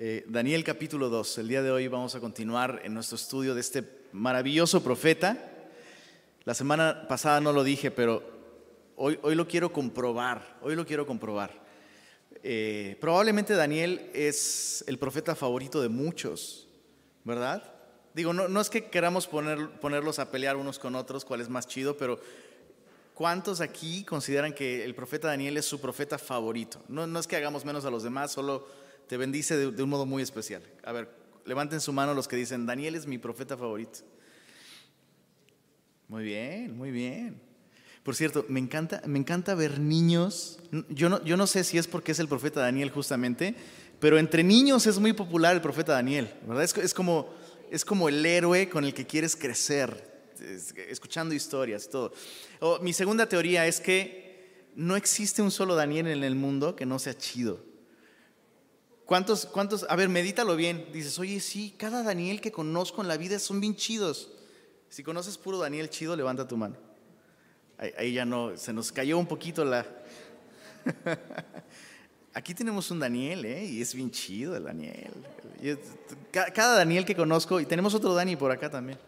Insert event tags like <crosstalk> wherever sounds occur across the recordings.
Eh, Daniel capítulo 2. El día de hoy vamos a continuar en nuestro estudio de este maravilloso profeta. La semana pasada no lo dije, pero hoy, hoy lo quiero comprobar. Hoy lo quiero comprobar. Eh, probablemente Daniel es el profeta favorito de muchos, ¿verdad? Digo, no, no es que queramos poner, ponerlos a pelear unos con otros, cuál es más chido, pero ¿cuántos aquí consideran que el profeta Daniel es su profeta favorito? No, no es que hagamos menos a los demás, solo te bendice de, un modo muy especial. A ver, levanten su mano los que dicen, Daniel es mi profeta favorito. Muy bien, muy bien. Por cierto, me encanta, me encanta ver niños. Yo no, yo no sé si es porque es el profeta Daniel justamente, pero entre niños es muy popular el profeta Daniel, ¿verdad? Es, como, es como el héroe con el que quieres crecer, escuchando historias y todo. mi segunda teoría es que no existe un solo Daniel en el mundo que no sea chido. ¿Cuántos, cuántos, a ver, medítalo bien. Dices, oye, sí, cada Daniel que conozco en la vida son bien chidos. Si conoces puro Daniel chido, levanta tu mano. Ahí, ya no, se nos cayó un poquito la... <laughs> Aquí tenemos un Daniel, ¿eh? Y es bien chido el Daniel. Cada Daniel que conozco, y tenemos otro Dani por acá también.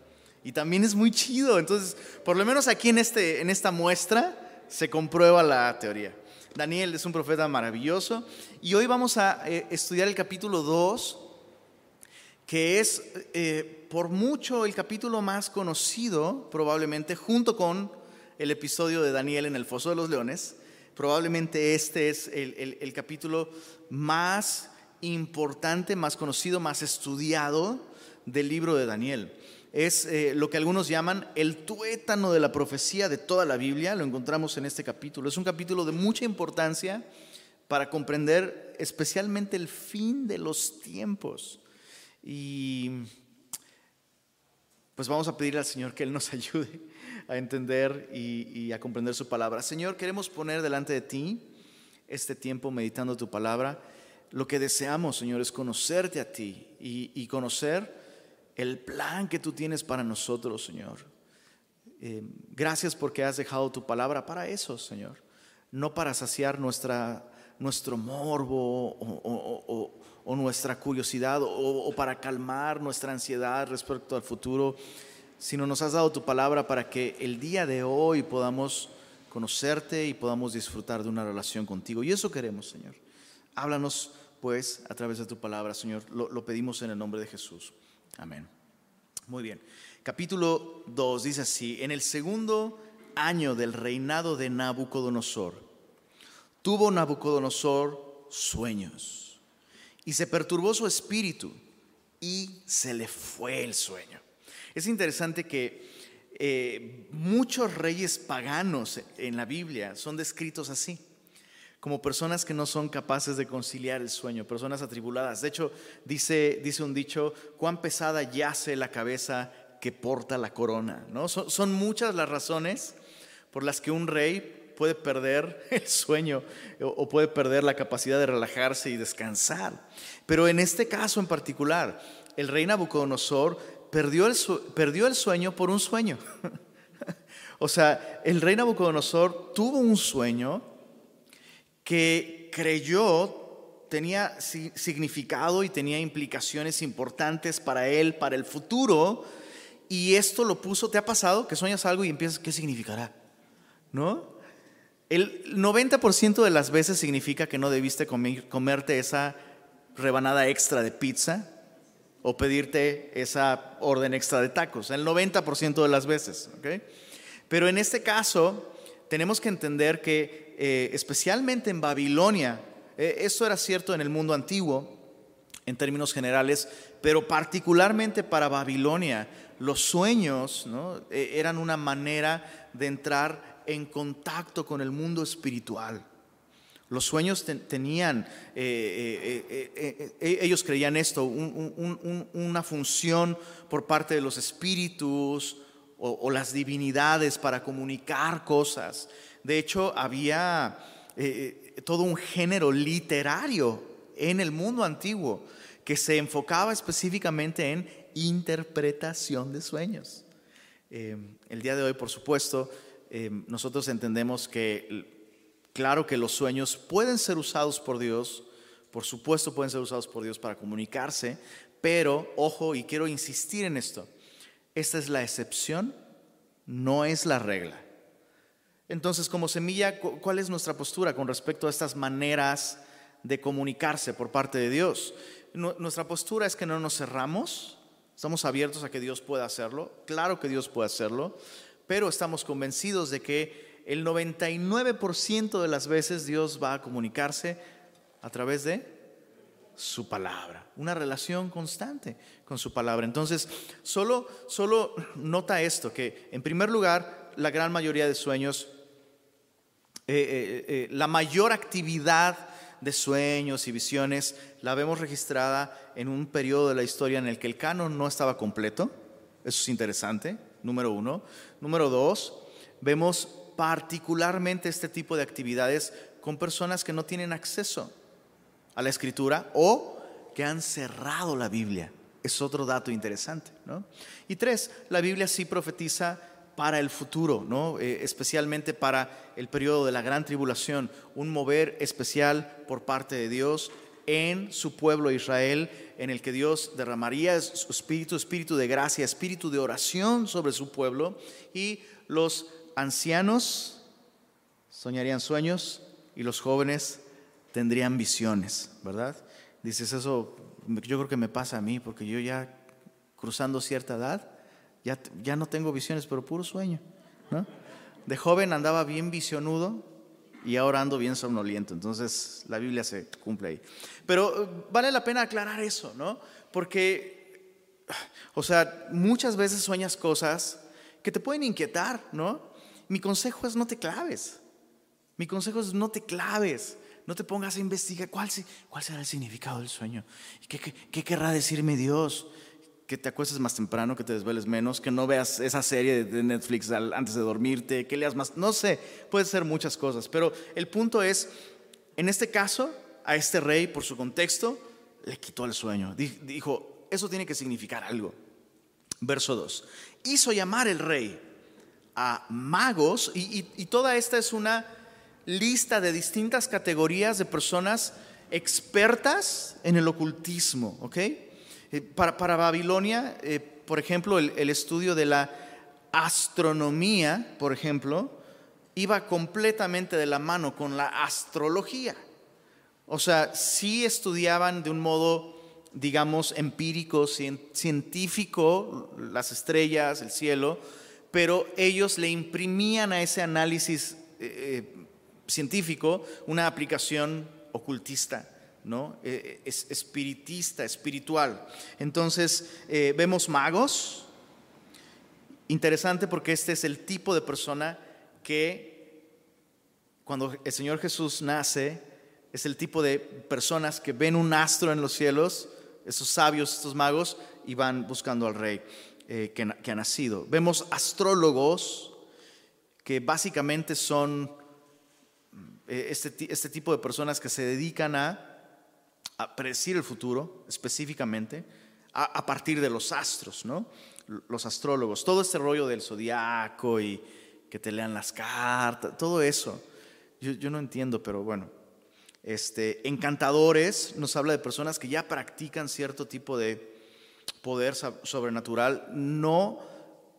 Y también es muy chido. Entonces, por lo menos aquí en, este, en esta muestra se comprueba la teoría. Daniel es un profeta maravilloso y hoy vamos a eh, estudiar el capítulo 2, que es eh, por mucho el capítulo más conocido, probablemente, junto con el episodio de Daniel en el Foso de los Leones. Probablemente este es el capítulo más importante, más conocido, más estudiado del libro de Daniel es eh, lo que algunos llaman el tuétano de la profecía de toda la Biblia, lo encontramos en este capítulo. Es un capítulo de mucha importancia para comprender especialmente el fin de los tiempos. Y pues vamos a pedir al Señor que Él nos <laughs> ayude a entender y, a comprender su palabra. Señor, queremos poner delante de ti este tiempo meditando tu palabra. Lo que deseamos, Señor, es conocerte a ti y conocer el plan que tú tienes para nosotros, Señor. Eh, gracias porque has dejado tu palabra para eso, Señor. No para saciar nuestra, nuestro morbo o, nuestra curiosidad o, para calmar nuestra ansiedad respecto al futuro, sino nos has dado tu palabra para que el día de hoy podamos conocerte y podamos disfrutar de una relación contigo. Y eso queremos, Señor. Háblanos, pues, a través de tu palabra, Señor. lo pedimos en el nombre de Jesús. Amén. Muy bien. Capítulo 2 dice así, en el segundo año del reinado de Nabucodonosor, tuvo Nabucodonosor sueños y se perturbó su espíritu y se le fue el sueño. Es interesante que eh, muchos reyes paganos en la Biblia son descritos así como personas que no son capaces de conciliar el sueño, personas atribuladas. De hecho, dice, dice un dicho, cuán pesada yace la cabeza que porta la corona. ¿no? Son, muchas las razones por las que un rey puede perder <laughs> el sueño o puede perder la capacidad de relajarse y descansar. Pero en este caso en particular, el rey Nabucodonosor perdió el, perdió el sueño por un sueño. <laughs> o sea, el rey Nabucodonosor tuvo un sueño que creyó tenía significado y tenía implicaciones importantes para él, para el futuro, y esto lo puso, ¿te ha pasado que sueñas algo y empiezas, ¿qué significará? ¿No? El 90% de las veces significa que no debiste comerte esa rebanada extra de pizza o pedirte esa orden extra de tacos, el 90% de las veces, ¿ok? Pero en este caso tenemos que entender que eh, especialmente en Babilonia, eh, esto era cierto en el mundo antiguo, en términos generales, pero particularmente para Babilonia, los sueños eh, eran una manera de entrar en contacto con el mundo espiritual. Los sueños tenían, ellos creían esto, una función por parte de los espíritus o las divinidades para comunicar cosas. De hecho, había eh, eh, todo un género literario en el mundo antiguo que se enfocaba específicamente en interpretación de sueños. Eh, el día de hoy, por supuesto, nosotros entendemos que, claro que los sueños pueden ser usados por Dios por supuesto pueden ser usados por Dios para comunicarse, pero ojo, y quiero insistir en esto, esta es la excepción, no es la regla. Entonces, como semilla, ¿cuál es nuestra postura con respecto a estas maneras de comunicarse por parte de Dios? Nuestra postura es que no nos cerramos, estamos abiertos a que Dios pueda hacerlo, claro que Dios puede hacerlo, pero estamos convencidos de que el 99% de las veces Dios va a comunicarse a través de su palabra, una relación constante con su palabra. Entonces, solo, solo nota esto, que en primer lugar, la gran mayoría de sueños, eh, eh, eh, la mayor actividad de sueños y visiones la vemos registrada en un periodo de la historia en el que el canon no estaba completo. Eso es interesante, número uno. Número dos, vemos particularmente este tipo de actividades con personas que no tienen acceso a la escritura o que han cerrado la Biblia. Es otro dato interesante. ¿no? Y tres, la Biblia sí profetiza para el futuro, ¿no? Eh, especialmente para el periodo de la gran tribulación, un mover especial por parte de Dios en su pueblo Israel, en el que Dios derramaría su espíritu, espíritu de gracia, espíritu de oración sobre su pueblo, y los ancianos soñarían sueños y los jóvenes tendrían visiones, ¿verdad? Dices, eso yo creo que me pasa a mí, porque yo ya cruzando cierta edad, ya, ya no tengo visiones, pero puro sueño. De joven andaba bien visionudo y ahora ando bien somnoliento, entonces la Biblia se cumple ahí. Pero eh, vale la pena aclarar eso, ¿no? Porque, o sea, muchas veces sueñas cosas que te pueden inquietar, ¿no? Mi consejo es no te claves. Mi consejo es no te claves. No te pongas a investigar cuál, cuál será el significado del sueño. ¿Qué, qué, querrá decirme Dios? Que te acuestes más temprano, que te desveles menos, que no veas esa serie de Netflix antes de dormirte, que leas más. No sé, puede ser muchas cosas. Pero el punto es, en este caso, a este rey, por su contexto, le quitó el sueño. Dijo, eso tiene que significar algo. Verso 2. Hizo llamar el rey a magos y toda esta es una lista de distintas categorías de personas expertas en el ocultismo, ¿ok? Eh, para, Babilonia, eh, por ejemplo, el, estudio de la astronomía, por ejemplo, iba completamente de la mano con la astrología. O sea, sí estudiaban de un modo, digamos, empírico, científico, las estrellas, el cielo, pero ellos le imprimían a ese análisis eh, científico una aplicación ocultista, ¿no? Eh, es espiritista, espiritual. Entonces, eh, vemos magos. Interesante porque este es el tipo de persona que cuando el Señor Jesús nace, es el tipo de personas que ven un astro en los cielos, esos sabios, estos magos, y van buscando al rey eh, que, que ha nacido. Vemos astrólogos que básicamente son eh, este, este, tipo de personas que se dedican a, predecir el futuro específicamente a, partir de los astros, ¿no? Los astrólogos, todo este rollo del zodiaco y que te lean las cartas, todo eso. Yo, no entiendo, pero bueno. Este, encantadores nos habla de personas que ya practican cierto tipo de poder sobrenatural. No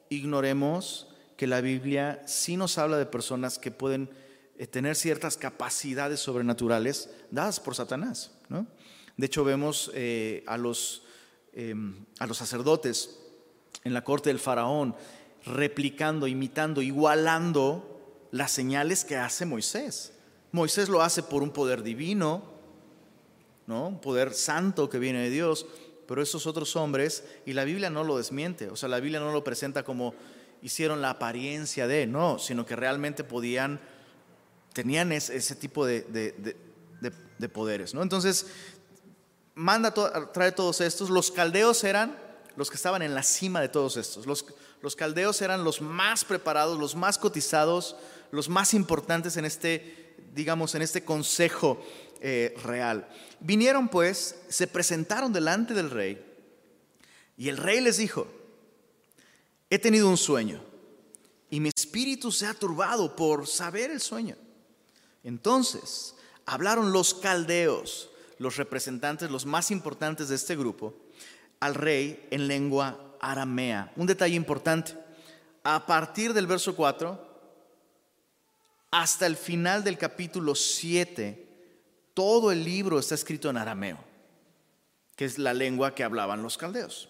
ignoremos que la Biblia sí nos habla de personas que pueden eh, tener ciertas capacidades sobrenaturales dadas por Satanás. ¿no? De hecho, vemos eh, a, los, em, a los sacerdotes en la corte del faraón replicando, imitando, igualando las señales que hace Moisés. Moisés lo hace por un poder divino, ¿no? un poder santo que viene de Dios, pero esos otros hombres, y la Biblia no lo desmiente, o sea, la Biblia no lo presenta como hicieron la apariencia de, no, sino que realmente podían tenían ese, tipo de, poderes. ¿no? Entonces, manda, trae todos estos. Los caldeos eran los que estaban en la cima de todos estos. Los, los caldeos eran los más preparados, los más cotizados, los más importantes en este, digamos, en este consejo eh, real. Vinieron pues, se presentaron delante del rey y el rey les dijo, he tenido un sueño y mi espíritu se ha turbado por saber el sueño. Entonces hablaron los caldeos, los representantes, los más importantes de este grupo, al rey en lengua aramea. Un detalle importante, a partir del verso 4 hasta el final del capítulo 7, todo el libro está escrito en arameo, que es la lengua que hablaban los caldeos.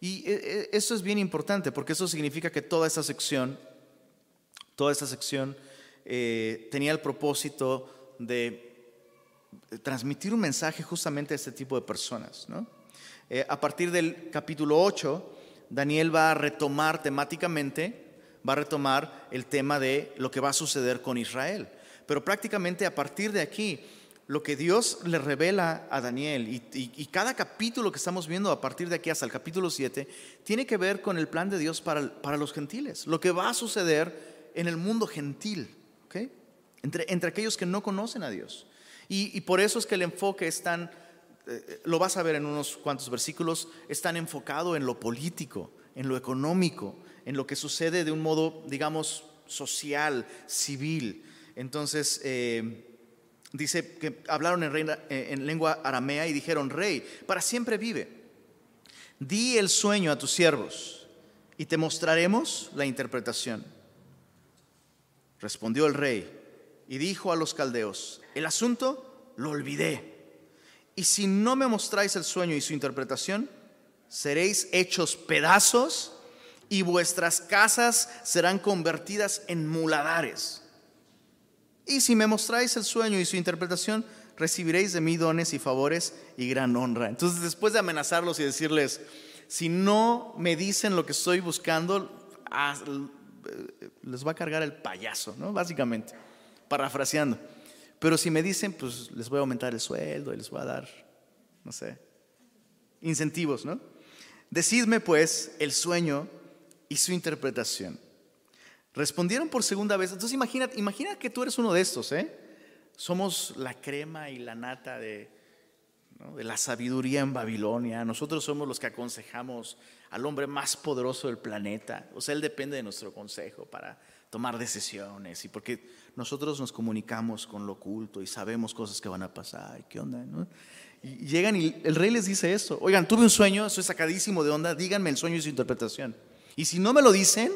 Y eh, eh, eso es bien importante porque eso significa que toda esa sección, toda esa sección eh, tenía el propósito de transmitir un mensaje justamente a este tipo de personas. a partir del capítulo 8, Daniel va a retomar temáticamente, va a retomar el tema de lo que va a suceder con Israel. Pero prácticamente a partir de aquí, lo que Dios le revela a Daniel y, cada capítulo que estamos viendo a partir de aquí hasta el capítulo 7 tiene que ver con el plan de Dios para, los gentiles, lo que va a suceder en el mundo gentil, entre, entre aquellos que no conocen a Dios. Y, por eso es que el enfoque es tan, eh, lo vas a ver en unos cuantos versículos, es tan enfocado en lo político, en lo económico, en lo que sucede de un modo, digamos, social, civil. Entonces, eh, Dice que hablaron eh, en, lengua aramea y dijeron, rey, para siempre vive. Di el sueño a tus siervos y te mostraremos la interpretación. Respondió el rey y dijo a los caldeos, el asunto lo olvidé. Y si no me mostráis el sueño y su interpretación, seréis hechos pedazos y vuestras casas serán convertidas en muladares. Y si me mostráis el sueño y su interpretación, recibiréis de mí dones y favores y gran honra. Entonces, después de amenazarlos y decirles, si no me dicen lo que estoy buscando, les va a cargar el payaso, ¿no? Básicamente, parafraseando. Pero si me dicen, pues les voy a aumentar el sueldo y les voy a dar, no sé, incentivos, ¿no? Decidme pues el sueño y su interpretación. Respondieron por segunda vez. Entonces imagina, imagina que tú eres uno de estos, ¿eh? Somos la crema y la nata de, de la sabiduría en Babilonia. Nosotros somos los que aconsejamos al hombre más poderoso del planeta. O sea, él depende de nuestro consejo para tomar decisiones y porque nosotros nos comunicamos con lo oculto y sabemos cosas que van a pasar. ¿Qué onda? Llegan y el rey les dice eso. Oigan, tuve un sueño, estoy sacadísimo de onda, díganme el sueño y su interpretación. Y si no me lo dicen,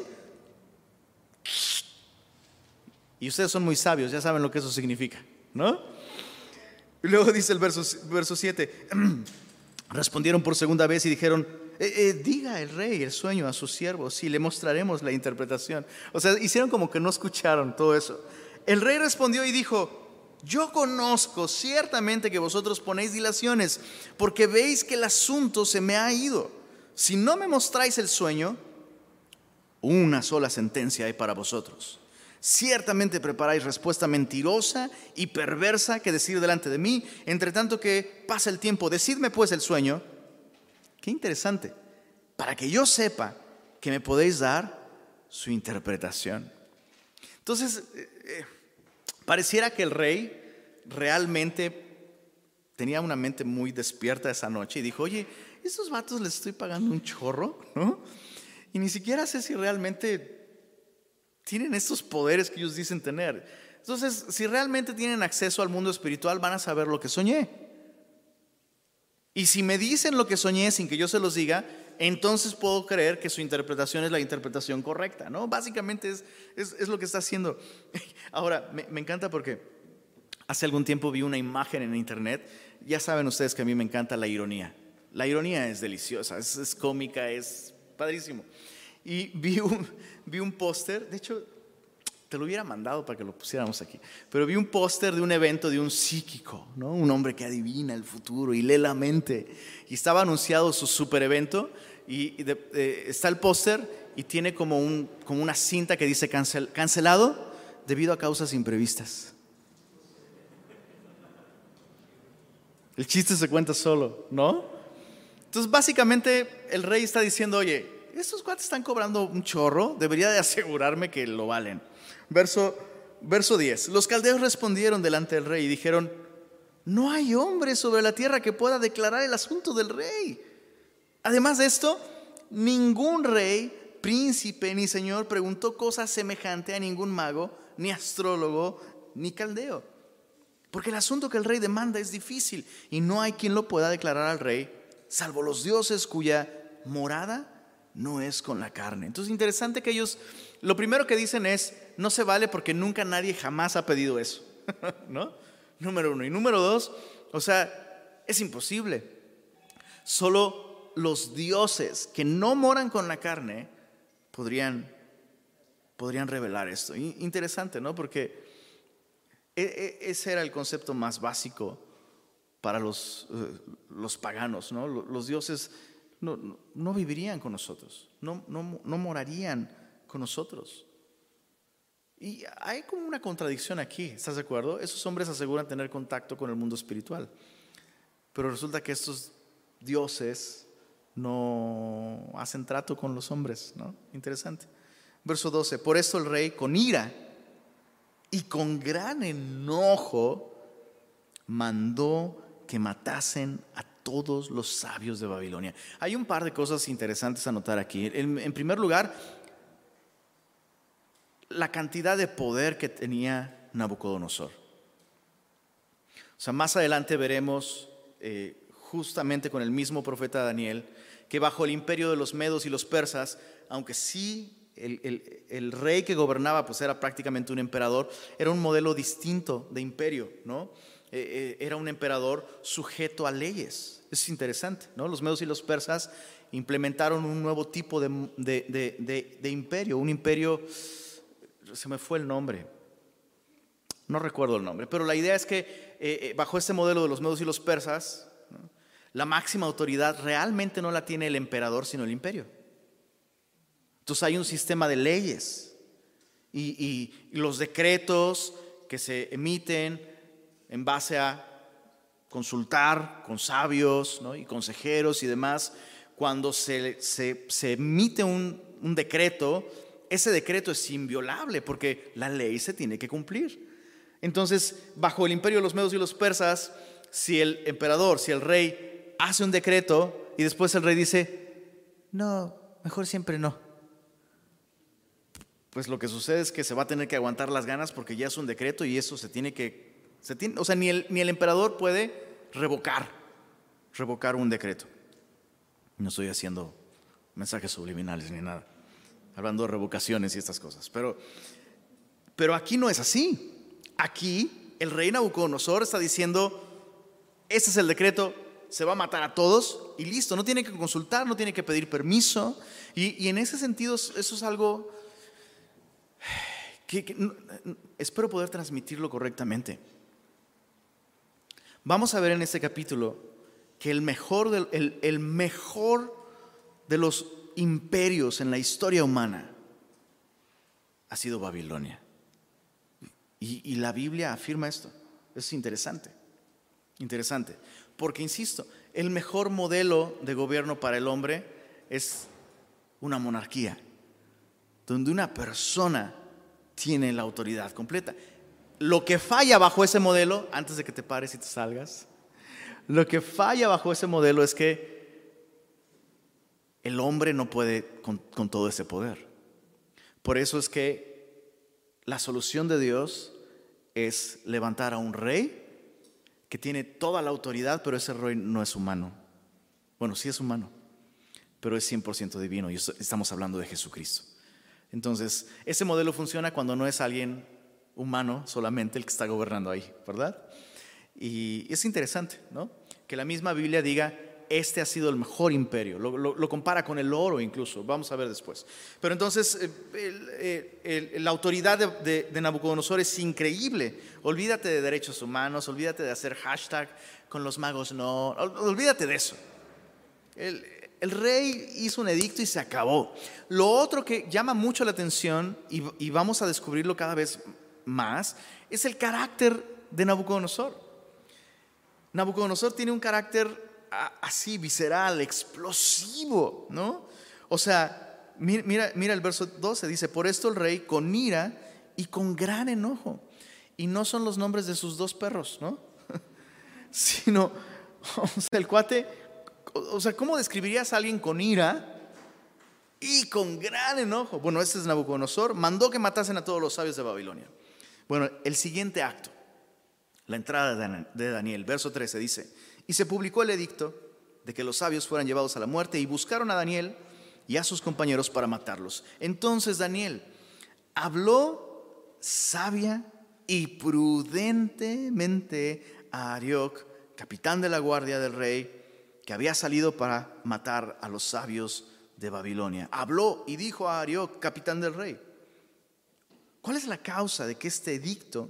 y ustedes son muy sabios, ya saben lo que eso significa, ¿no? Luego dice el verso, verso 7, <clears throat> respondieron por segunda vez y dijeron, eh, eh, diga el rey el sueño a sus siervos y le mostraremos la interpretación. O sea, hicieron como que no escucharon todo eso. El rey respondió y dijo, yo conozco ciertamente que vosotros ponéis dilaciones porque veis que el asunto se me ha ido. Si no me mostráis el sueño, una sola sentencia hay para vosotros Ciertamente preparáis respuesta mentirosa y perversa que decir delante de mí, entre tanto que pasa el tiempo. Decidme pues el sueño. Qué interesante. Para que yo sepa que me podéis dar su interpretación. Entonces, eh, eh, pareciera que el rey realmente tenía una mente muy despierta esa noche y dijo, oye, estos vatos les estoy pagando un chorro, ¿no? Y ni siquiera sé si realmente tienen estos poderes que ellos dicen tener. Entonces, si realmente tienen acceso al mundo espiritual, van a saber lo que soñé. Y si me dicen lo que soñé sin que yo se los diga, entonces puedo creer que su interpretación es la interpretación correcta, ¿no? Básicamente es, es, lo que está haciendo. <laughs> Ahora, me, me, encanta porque hace algún tiempo vi una imagen en internet. Ya saben ustedes que a mí me encanta la ironía. La ironía es deliciosa, es, es cómica, es padrísimo. Y vi un, <laughs> vi un póster, de hecho, te lo hubiera mandado para que lo pusiéramos aquí, pero vi un póster de un evento de un psíquico, ¿no? un hombre que adivina el futuro y lee la mente. Y estaba anunciado su super evento y, está el póster y tiene como, un, como una cinta que dice cancelado debido a causas imprevistas. El chiste se cuenta solo, ¿no? Entonces básicamente el rey está diciendo, oye, estos cuates están cobrando un chorro, debería de asegurarme que lo valen. Verso, verso 10. Los caldeos respondieron delante del rey y dijeron, no hay hombre sobre la tierra que pueda declarar el asunto del rey. Además de esto, ningún rey, príncipe ni señor preguntó cosa semejante a ningún mago, ni astrólogo, ni caldeo. Porque el asunto que el rey demanda es difícil y no hay quien lo pueda declarar al rey, salvo los dioses cuya morada no es con la carne. Entonces, interesante que ellos, lo primero que dicen es, no se vale porque nunca nadie jamás ha pedido eso, <laughs> ¿no? Número uno. Y número dos, o sea, es imposible. Solo los dioses que no moran con la carne podrían, podrían revelar esto. Interesante, ¿no? Porque e, e, ese era el concepto más básico para los, eh, los paganos, ¿no? Los dioses no, vivirían con nosotros, no, no, morarían con nosotros. Y hay como una contradicción aquí, ¿estás de acuerdo? Esos hombres aseguran tener contacto con el mundo espiritual, pero resulta que estos dioses no hacen trato con los hombres, ¿no? Interesante. Verso 12, por eso el rey con ira y con gran enojo mandó que matasen a todos los sabios de Babilonia. Hay un par de cosas interesantes a notar aquí. En, primer lugar, la cantidad de poder que tenía Nabucodonosor. O sea, más adelante veremos, eh, justamente con el mismo profeta Daniel, que bajo el imperio de los medos y los persas, aunque sí el, rey que gobernaba pues era prácticamente un emperador, era un modelo distinto de imperio, ¿no? Eh, eh, era un emperador sujeto a leyes. Es interesante, ¿no? Los medos y los persas implementaron un nuevo tipo de, imperio, un imperio, se me fue el nombre, no recuerdo el nombre, pero la idea es que eh, bajo este modelo de los medos y los persas, la máxima autoridad realmente no la tiene el emperador, sino el imperio. Entonces hay un sistema de leyes y los decretos que se emiten en base a consultar con sabios y consejeros y demás, cuando se, emite un, decreto, ese decreto es inviolable porque la ley se tiene que cumplir. Entonces, bajo el imperio de los medos y los persas, si el emperador, si el rey hace un decreto y después el rey dice, no, mejor siempre no. Pues lo que sucede es que se va a tener que aguantar las ganas porque ya es un decreto y eso se tiene que o sea, ni el, ni el emperador puede revocar, revocar un decreto. No estoy haciendo mensajes subliminales ni nada, hablando de revocaciones y estas cosas. Pero, pero aquí no es así. Aquí el rey Nabucodonosor está diciendo, este es el decreto, se va a matar a todos y listo, no tiene que consultar, no tiene que pedir permiso. Y, en ese sentido eso es algo que espero poder transmitirlo correctamente. Vamos a ver en este capítulo que el mejor, el, mejor de los imperios en la historia humana ha sido Babilonia. Y, la Biblia afirma esto. Es interesante, interesante. Porque, insisto, el mejor modelo de gobierno para el hombre es una monarquía, donde una persona tiene la autoridad completa. Lo que falla bajo ese modelo, antes de que te pares y te salgas, lo que falla bajo ese modelo es que el hombre no puede con, todo ese poder. Por eso es que la solución de Dios es levantar a un rey que tiene toda la autoridad, pero ese rey no es humano. Bueno, sí es humano, pero es 100% divino y estamos hablando de Jesucristo. Entonces, ese modelo funciona cuando no es alguien humano solamente el que está gobernando ahí, ¿verdad? Y es interesante, ¿no? Que la misma Biblia diga, este ha sido el mejor imperio, lo, compara con el oro incluso, vamos a ver después. Pero entonces, eh, la autoridad de, Nabucodonosor es increíble. Olvídate de derechos humanos, olvídate de hacer hashtag con los magos, no, olvídate de eso. El, rey hizo un edicto y se acabó. Lo otro que llama mucho la atención, y vamos a descubrirlo cada vez más es el carácter de Nabucodonosor. Nabucodonosor tiene un carácter así, visceral, explosivo, ¿no? O sea, mira, mira el verso 12, dice, por esto el rey con ira y con gran enojo. Y no son los nombres de sus dos perros, ¿no? <laughs> Sino, o sea, el cuate, o sea, ¿cómo describirías a alguien con ira y con gran enojo? Bueno, este es Nabucodonosor, mandó que matasen a todos los sabios de Babilonia. Bueno, el siguiente acto, La entrada de Daniel, verso 13 dice, y se publicó el edicto de que los sabios fueran llevados a la muerte y buscaron a Daniel y a sus compañeros para matarlos. Entonces Daniel habló sabia y prudentemente a Arioc, capitán de la guardia del rey, que había salido para matar a los sabios de Babilonia. Habló y dijo a Arioc, capitán del rey, ¿cuál es la causa de que este edicto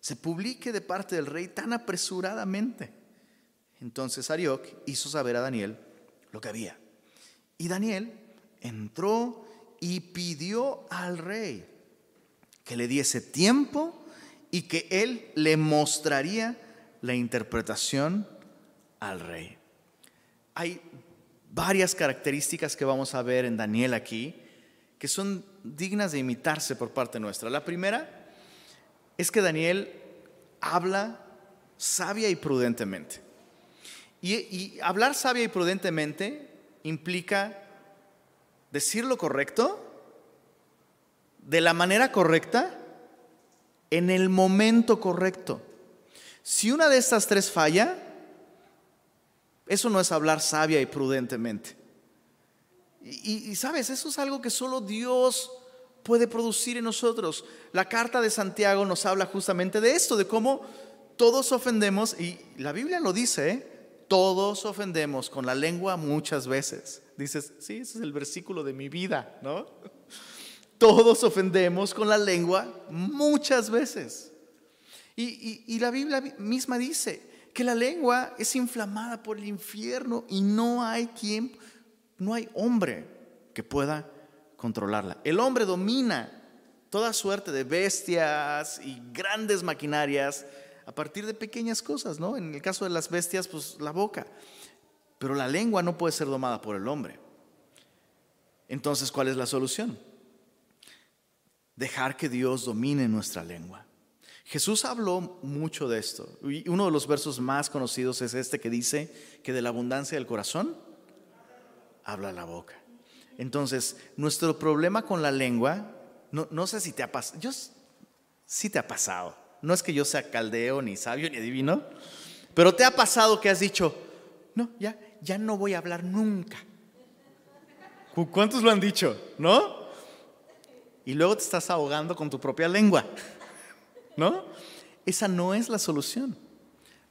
se publique de parte del rey tan apresuradamente? Entonces Arioc hizo saber a Daniel lo que había. Y Daniel entró y pidió al rey que le diese tiempo y que él le mostraría la interpretación al rey. Hay varias características que vamos a ver en Daniel aquí que son dignas de imitarse por parte nuestra. La primera es que Daniel habla sabia y prudentemente. Y, hablar sabia y prudentemente implica decir lo correcto, de la manera correcta, en el momento correcto. Si una de estas tres falla, eso no es hablar sabia y prudentemente. Y, y, sabes, eso es algo que solo Dios puede producir en nosotros. La carta de Santiago nos habla justamente de esto, de cómo todos ofendemos, y la Biblia lo dice, ¿eh? Todos ofendemos con la lengua muchas veces. Dices, sí, ese es el versículo de mi vida, ¿no? <laughs> Todos ofendemos con la lengua muchas veces. Y, y, la Biblia misma dice que la lengua es inflamada por el infierno y no hay quien, no hay hombre que pueda controlarla. El hombre domina toda suerte de bestias y grandes maquinarias a partir de pequeñas cosas, ¿no? En el caso de las bestias, pues la boca. Pero la lengua no puede ser domada por el hombre. Entonces, ¿cuál es la solución? Dejar que Dios domine nuestra lengua. Jesús habló mucho de esto. Y uno de los versos más conocidos es este que dice que de la abundancia del corazón habla la boca. Entonces, nuestro problema con la lengua, no, no sé si te ha pasado, yo sí te ha pasado no es que yo sea caldeo, ni sabio, ni adivino, pero te ha pasado que has dicho, no, ya, ya no voy a hablar nunca. ¿Cuántos lo han dicho? ¿No? Y luego te estás ahogando con tu propia lengua. ¿No? Esa no es la solución.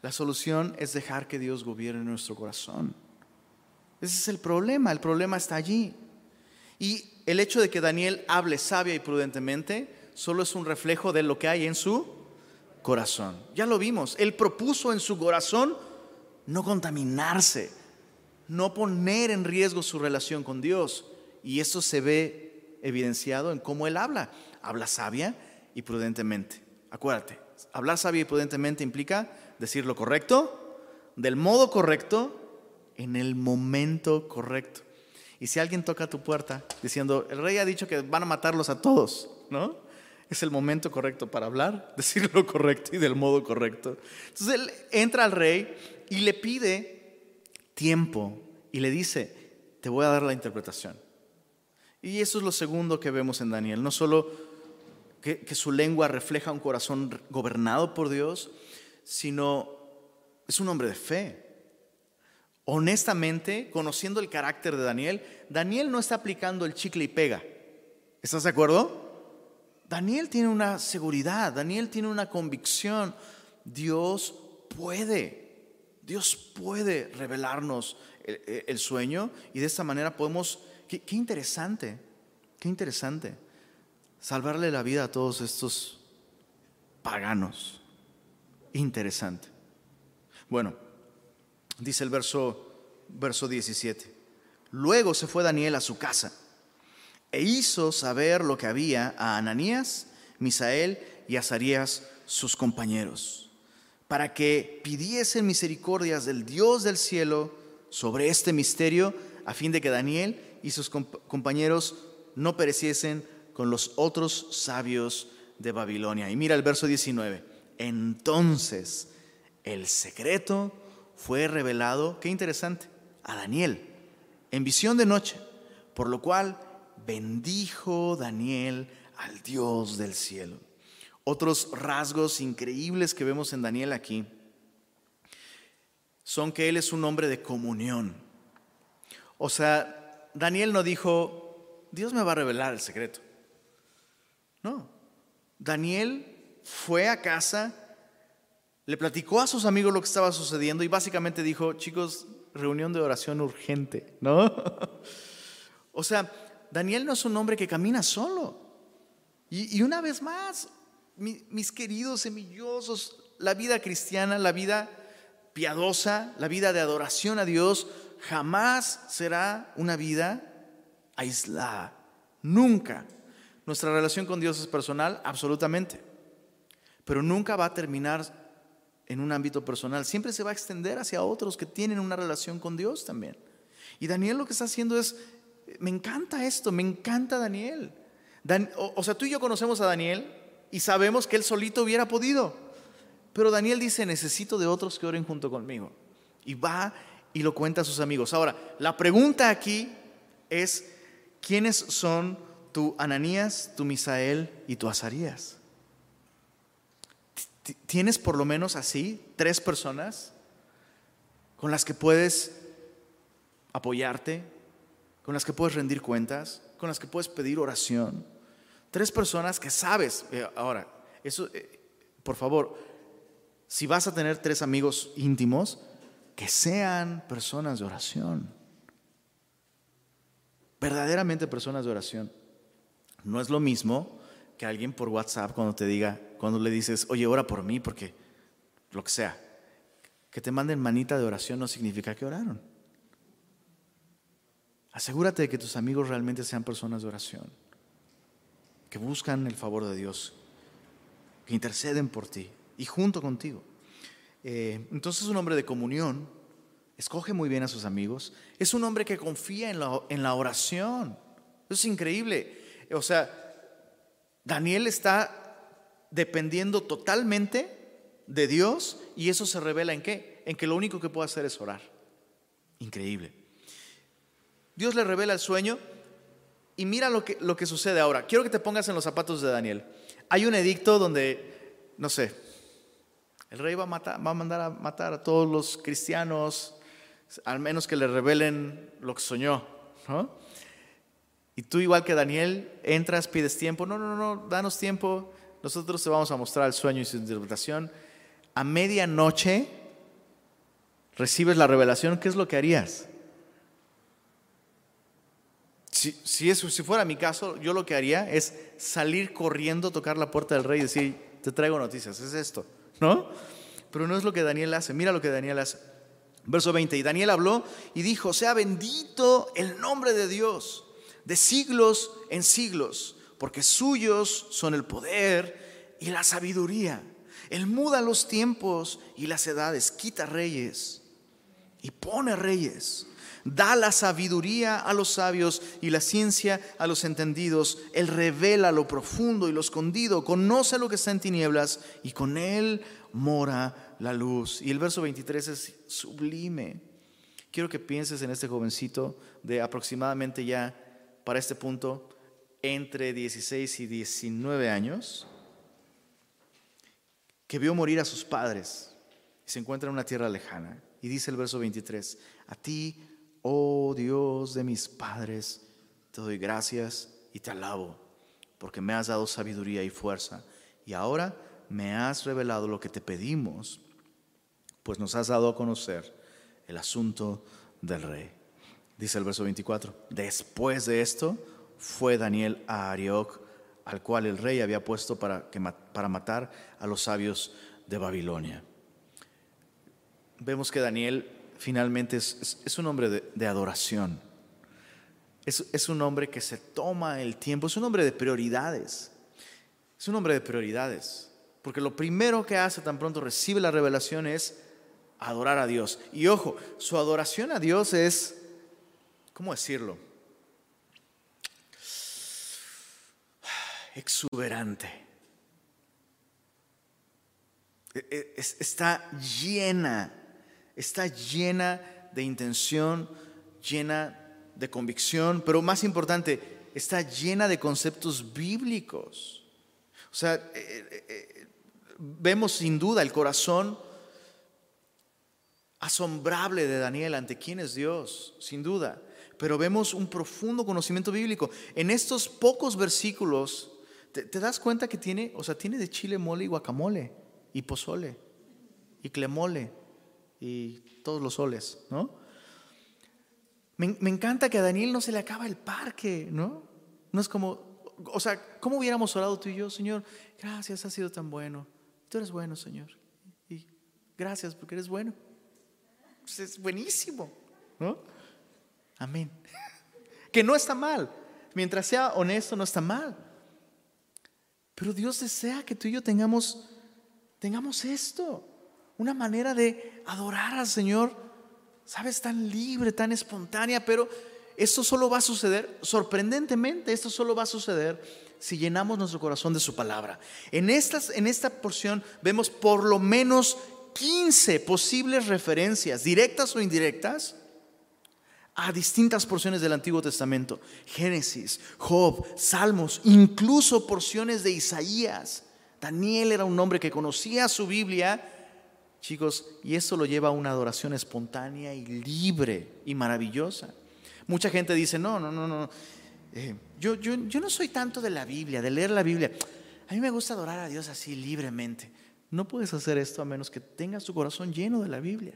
La solución es dejar que Dios gobierne nuestro corazón. Ese es el problema, el problema está allí. Y el hecho de que Daniel hable sabia y prudentemente solo es un reflejo de lo que hay en su corazón. Ya lo vimos, Él propuso en su corazón no contaminarse, no poner en riesgo su relación con Dios. Y eso se ve evidenciado en cómo Él habla. Habla sabia y prudentemente. Acuérdate, hablar sabia y prudentemente implica decir lo correcto, del modo correcto, en el momento correcto. Y si alguien toca tu puerta diciendo, el rey ha dicho que van a matarlos a todos, ¿no? Es el momento correcto para hablar, <laughs> decir lo correcto y del modo correcto. Entonces él entra al rey y le pide tiempo y le dice, te voy a dar la interpretación. Y eso es lo segundo que vemos en Daniel, no solo que, su lengua refleja un corazón gobernado por Dios, sino es un hombre de fe. Honestamente, conociendo el carácter de Daniel, Daniel no está aplicando el chicle y pega. ¿Estás de acuerdo? Daniel tiene una seguridad, Daniel tiene una convicción. Dios puede, Dios puede revelarnos el, sueño y de esta manera podemos, qué, qué interesante, qué interesante, salvarle la vida a todos estos paganos. Interesante. Bueno, dice el verso, verso 17. Luego se fue Daniel a su casa e hizo saber lo que había a Ananías, Misael y Azarías, sus compañeros, para que pidiesen misericordias del Dios del cielo sobre este misterio, a fin de que Daniel y sus compañeros no pereciesen con los otros sabios de Babilonia. Y mira el verso 19. Entonces el secreto fue revelado, qué interesante, a Daniel en visión de noche, por lo cual bendijo Daniel al Dios del cielo. otros rasgos increíbles que vemos en Daniel aquí son que él es un hombre de comunión. O sea, Daniel no dijo, Dios me va a revelar el secreto. No, Daniel fue a casa, le platicó a sus amigos lo que estaba sucediendo y básicamente dijo, chicos, reunión de oración urgente, ¿no? <laughs> o sea, Daniel no es un hombre que camina solo. Y, una vez más, mis queridos semillosos, la vida cristiana, la vida piadosa, la vida de adoración a Dios, jamás será una vida aislada. Nunca. Nuestra relación con Dios es personal, absolutamente. Pero nunca va a terminar en un ámbito personal. Siempre se va a extender hacia otros que tienen una relación con Dios también. Y Daniel lo que está haciendo es, me encanta esto, me encanta Daniel. o, sea, tú y yo conocemos a Daniel y sabemos que él solito hubiera podido. Pero Daniel dice, necesito de otros que oren junto conmigo. Y va y lo cuenta a sus amigos. Ahora, la pregunta aquí es, ¿quiénes son tu Ananías, tu Misael y tu Azarías? ¿Tienes por lo menos así tres personas con las que puedes apoyarte, con las que puedes rendir cuentas, con las que puedes pedir oración? Tres personas que sabes, eh, ahora, eso, eh, por favor, si vas a tener tres amigos íntimos, que sean personas de oración. Verdaderamente personas de oración. No es lo mismo que alguien por WhatsApp cuando te diga, cuando le dices, oye, ora por mí, porque lo que sea, que te manden manita de oración no significa que oraron. Asegúrate de que tus amigos realmente sean personas de oración, que buscan el favor de Dios, que interceden por ti y junto contigo. Eh, entonces es un hombre de comunión, escoge muy bien a sus amigos, es un hombre que confía en la, en la oración. Eso es increíble. O sea, Daniel está dependiendo totalmente de Dios y eso se revela en qué? En que lo único que puede hacer es orar. Increíble. Dios le revela el sueño y mira lo que, lo que sucede ahora. Quiero que te pongas en los zapatos de Daniel. Hay un edicto donde, no sé, el rey va a, mandar a matar a todos los cristianos, al menos que le revelen lo que soñó. ¿no? Y tú igual que Daniel, entras, pides tiempo. No, no, no, danos tiempo. Nosotros te vamos a mostrar el sueño y su interpretación. A medianoche recibes la revelación. ¿Qué es lo que harías? Si, eso, si fuera mi caso, yo lo que haría es salir corriendo, tocar la puerta del rey y decir, te traigo noticias, es esto, ¿no? Pero no es lo que Daniel hace. Mira lo que Daniel hace. Verso 20. Y Daniel habló y dijo, sea bendito el nombre de Dios de siglos en siglos, porque suyos son el poder y la sabiduría. Él muda los tiempos y las edades, quita reyes y pone reyes. Da la sabiduría a los sabios y la ciencia a los entendidos. Él revela lo profundo y lo escondido, conoce lo que está en tinieblas y con él mora la luz. Y el verso 23 es sublime. Quiero que pienses en este jovencito de aproximadamente ya para este punto entre 16 y 19 años, que vio morir a sus padres y se encuentra en una tierra lejana. Y dice el verso 23, a ti, oh Dios de mis padres, te doy gracias y te alabo, porque me has dado sabiduría y fuerza, y ahora me has revelado lo que te pedimos, pues nos has dado a conocer el asunto del rey. Dice el verso 24, después de esto fue Daniel a Arioc, al cual el rey había puesto para, que, para matar a los sabios de Babilonia. Vemos que Daniel finalmente es, un hombre de, adoración. Es, es, un hombre que se toma el tiempo, es un hombre de prioridades. Es un hombre de prioridades. Porque lo primero que hace tan pronto recibe la revelación es adorar a Dios. Y ojo, su adoración a Dios es ¿cómo decirlo? Exuberante. E, e, está llena, está llena de intención, llena de convicción, pero más importante, está llena de conceptos bíblicos. O sea, eh, eh, eh, vemos sin duda el corazón asombrable de Daniel ante quién es Dios, sin duda. Pero vemos un profundo conocimiento bíblico. En estos pocos versículos, ¿te, das cuenta que tiene, o sea, tiene de chile mole y guacamole, y pozole, y clemole, y todos los soles, ¿no? Me, me encanta que a Daniel no se le acaba el parque, ¿no? No es como, o sea, ¿cómo hubiéramos orado tú y yo, Señor? Gracias, has sido tan bueno. Tú eres bueno, Señor. Y gracias porque eres bueno. Pues es buenísimo, ¿no? Amén. <laughs> Que no está mal. Mientras sea honesto, no está mal. Pero Dios desea que tú y yo tengamos, tengamos esto. Una manera de adorar al Señor, sabes, tan libre, tan espontánea, pero esto solo va a suceder, sorprendentemente, esto solo va a suceder si llenamos nuestro corazón de su palabra. En, estas, en esta porción vemos por lo menos 15 posibles referencias, directas o indirectas, a distintas porciones del Antiguo Testamento. Génesis, Job, Salmos, incluso porciones de Isaías. Daniel era un hombre que conocía su Biblia, chicos, y eso lo lleva a una adoración espontánea y libre y maravillosa. Mucha gente dice, no, no, no, no. Eh, yo, yo, yo no soy tanto de la Biblia, de leer la Biblia. A mí me gusta adorar a Dios así libremente. No puedes hacer esto a menos que tengas tu corazón lleno de la Biblia.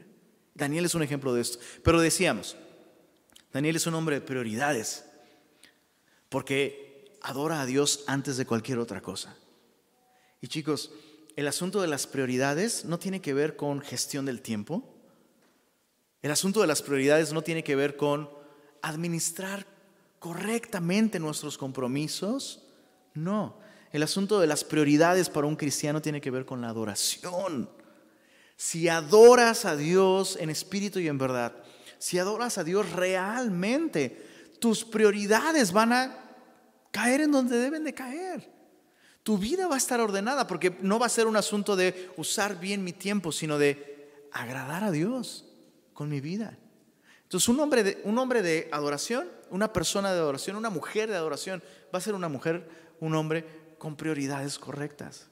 Daniel es un ejemplo de esto. Pero decíamos, Daniel es un hombre de prioridades, porque adora a Dios antes de cualquier otra cosa. Y chicos, el asunto de las prioridades no tiene que ver con gestión del tiempo. El asunto de las prioridades no tiene que ver con administrar correctamente nuestros compromisos. No, el asunto de las prioridades para un cristiano tiene que ver con la adoración. Si adoras a Dios en espíritu y en verdad, si adoras a Dios realmente, tus prioridades van a caer en donde deben de caer. Tu vida va a estar ordenada porque no va a ser un asunto de usar bien mi tiempo, sino de agradar a Dios con mi vida. Entonces un hombre de, un hombre de adoración, una persona de adoración, una mujer de adoración, va a ser una mujer, un hombre con prioridades correctas.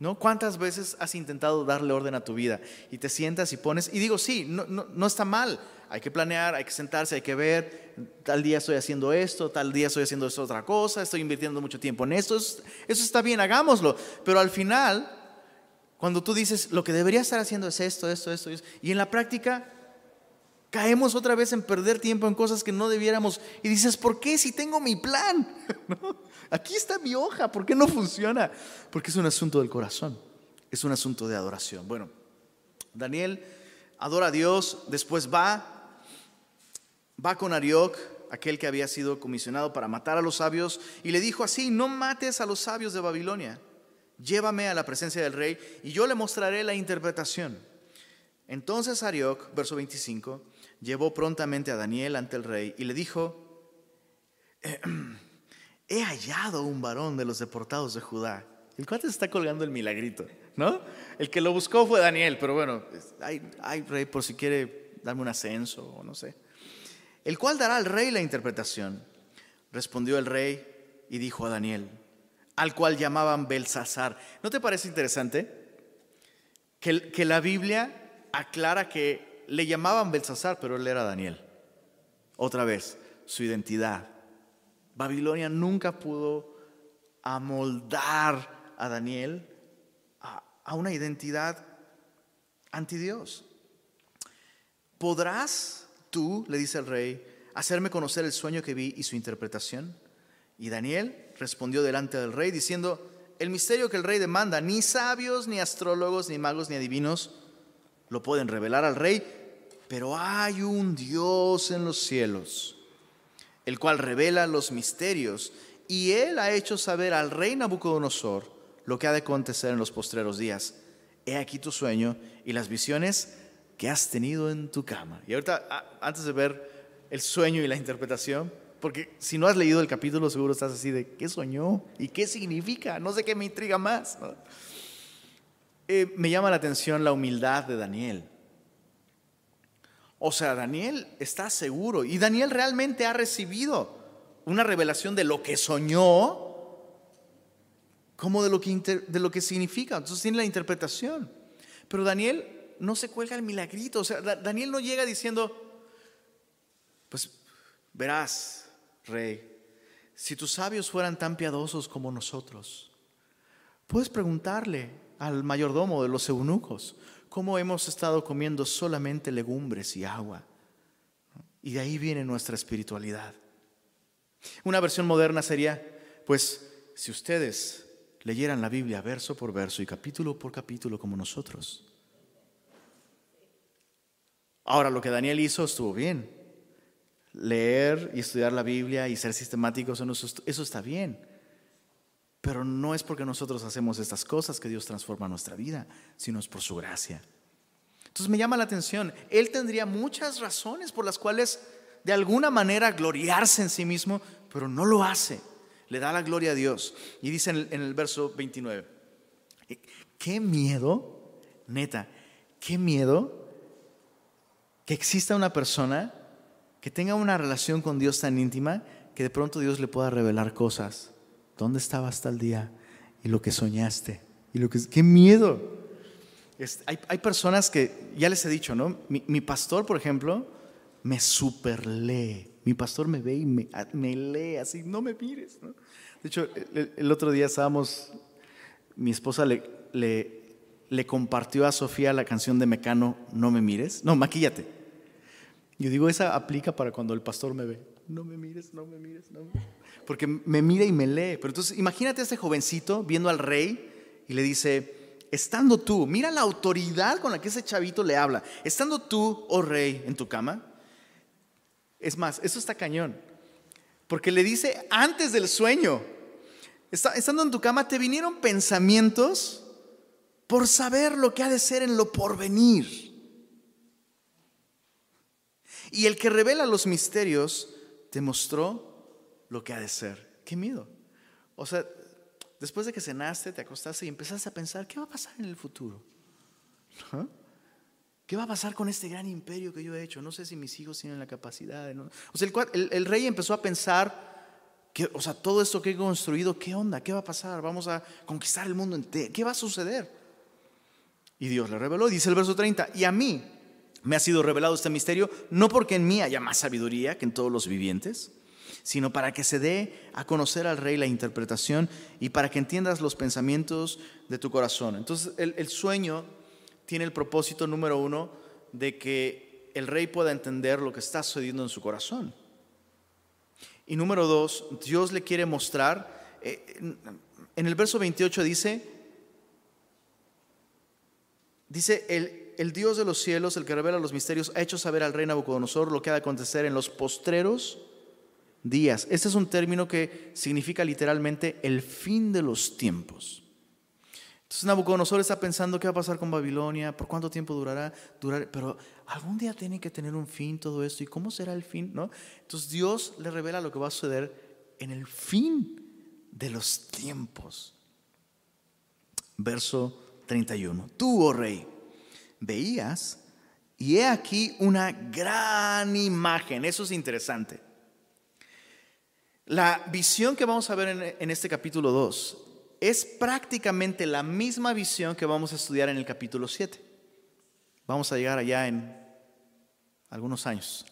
¿No? ¿Cuántas veces has intentado darle orden a tu vida y te sientas y pones, y digo, sí, no, no, está mal, hay que planear, hay que sentarse, hay que ver, tal día estoy haciendo esto, tal día estoy haciendo esto otra cosa, estoy invirtiendo mucho tiempo en esto, eso, está bien, hagámoslo, pero al final, cuando tú dices, lo que debería estar haciendo es esto, esto, esto, y en la práctica caemos otra vez en perder tiempo en cosas que no debiéramos, y dices, ¿por qué si tengo mi plan? <laughs> Aquí está mi hoja, ¿por qué no funciona? Porque es un asunto del corazón, es un asunto de adoración. Bueno, Daniel adora a Dios, después va, va con Arioc, aquel que había sido comisionado para matar a los sabios, y le dijo así, no mates a los sabios de Babilonia, llévame a la presencia del rey y yo le mostraré la interpretación. Entonces Arioc, verso 25, llevó prontamente a Daniel ante el rey y le dijo, he hallado un varón de los deportados de Judá. El cuate se está colgando el milagrito, ¿no? El que lo buscó fue Daniel, pero bueno, hay, hay rey por si quiere darme un ascenso o no sé. El cual dará al rey la interpretación. Respondió el rey y dijo a Daniel, al cual llamaban Belsasar. ¿No te parece interesante? Que, que la Biblia aclara que le llamaban Belsasar, pero él era Daniel. Otra vez, su identidad, Babilonia nunca pudo amoldar a Daniel a, una identidad anti Dios. ¿Podrás tú, le dice el rey, hacerme conocer el sueño que vi y su interpretación? Y Daniel respondió delante del rey diciendo, el misterio que el rey demanda, ni sabios, ni astrólogos, ni magos, ni adivinos lo pueden revelar al rey, pero hay un Dios en los cielos el cual revela los misterios, y él ha hecho saber al rey Nabucodonosor lo que ha de acontecer en los postreros días. He aquí tu sueño y las visiones que has tenido en tu cama. Y ahorita, antes de ver el sueño y la interpretación, porque si no has leído el capítulo, seguro estás así de, ¿qué soñó? ¿Y qué significa? No sé qué me intriga más. Eh, me llama la atención la humildad de Daniel. O sea, Daniel está seguro y Daniel realmente ha recibido una revelación de lo que soñó como de lo que, de lo que significa. Entonces tiene la interpretación. Pero Daniel no se cuelga el milagrito. O sea, Daniel no llega diciendo, pues verás, rey, si tus sabios fueran tan piadosos como nosotros, puedes preguntarle al mayordomo de los eunucos cómo hemos estado comiendo solamente legumbres y agua. Y de ahí viene nuestra espiritualidad. Una versión moderna sería, pues, si ustedes leyeran la Biblia verso por verso y capítulo por capítulo como nosotros. Ahora, lo que Daniel hizo estuvo bien. Leer y estudiar la Biblia y ser sistemáticos en eso, está bien. Pero no es porque nosotros hacemos estas cosas que Dios transforma nuestra vida, sino es por su gracia. Entonces me llama la atención, Él tendría muchas razones por las cuales de alguna manera gloriarse en sí mismo, pero no lo hace le da la gloria a Dios. Y dice en el, verso 29, qué miedo, neta, qué miedo que exista una persona que tenga una relación con Dios tan íntima que de pronto Dios le pueda revelar cosas. ¿Dónde estabas tal día? Y lo que soñaste. Y lo que, ¡Qué miedo! hay, personas que, ya les he dicho, ¿no? Mi, mi pastor, por ejemplo, me super lee. Mi pastor me ve y me, lee así, no me mires. De hecho, el, otro día estábamos, mi esposa le, le, compartió a Sofía la canción de Mecano, No me mires. No, maquíllate. Yo digo, esa aplica para cuando el pastor me ve. No me mires, no me mires, no Porque me mira y me lee. Pero entonces, imagínate a este jovencito viendo al rey y le dice, estando tú, mira la autoridad con la que ese chavito le habla, estando tú, oh rey, en tu cama, es más, eso está cañón. Porque le dice antes del sueño, estando en tu cama, te vinieron pensamientos por saber lo que ha de ser en lo porvenir. Y el que revela los misterios te mostró lo que ha de ser. Qué miedo. O sea, después de que cenaste, te acostaste y empezaste a pensar, ¿qué va a pasar en el futuro? ¿Qué va a pasar con este gran imperio que yo he hecho? No sé si mis hijos tienen la capacidad. O sea, el, rey empezó a pensar, que, o sea, todo esto que he construido, ¿qué onda? ¿Qué va a pasar? Vamos a conquistar el mundo entero. ¿Qué va a suceder? Y Dios le reveló, dice el verso 30, y a mí me ha sido revelado este misterio, no porque en mí haya más sabiduría que en todos los vivientes, sino para que se dé a conocer al rey la interpretación y para que entiendas los pensamientos de tu corazón. Entonces, el, sueño tiene el propósito número uno de que el rey pueda entender lo que está sucediendo en su corazón. Y número dos, Dios le quiere mostrar, eh, en el verso 28 dice, dice, el, el Dios de los cielos, el que revela los misterios, ha hecho saber al rey Nabucodonosor lo que ha de acontecer en los postreros días. Este es un término que significa literalmente el fin de los tiempos. Entonces Nabucodonosor está pensando qué va a pasar con Babilonia, por cuánto tiempo durará, durar, pero algún día tiene que tener un fin todo esto y cómo será el fin, ¿no? Entonces Dios le revela lo que va a suceder en el fin de los tiempos. Verso 31. Tú, oh rey, veías y he aquí una gran imagen. Eso es interesante. La visión que vamos a ver en, este capítulo 2 es prácticamente la misma visión que vamos a estudiar en el capítulo 7. Vamos a llegar allá en algunos años.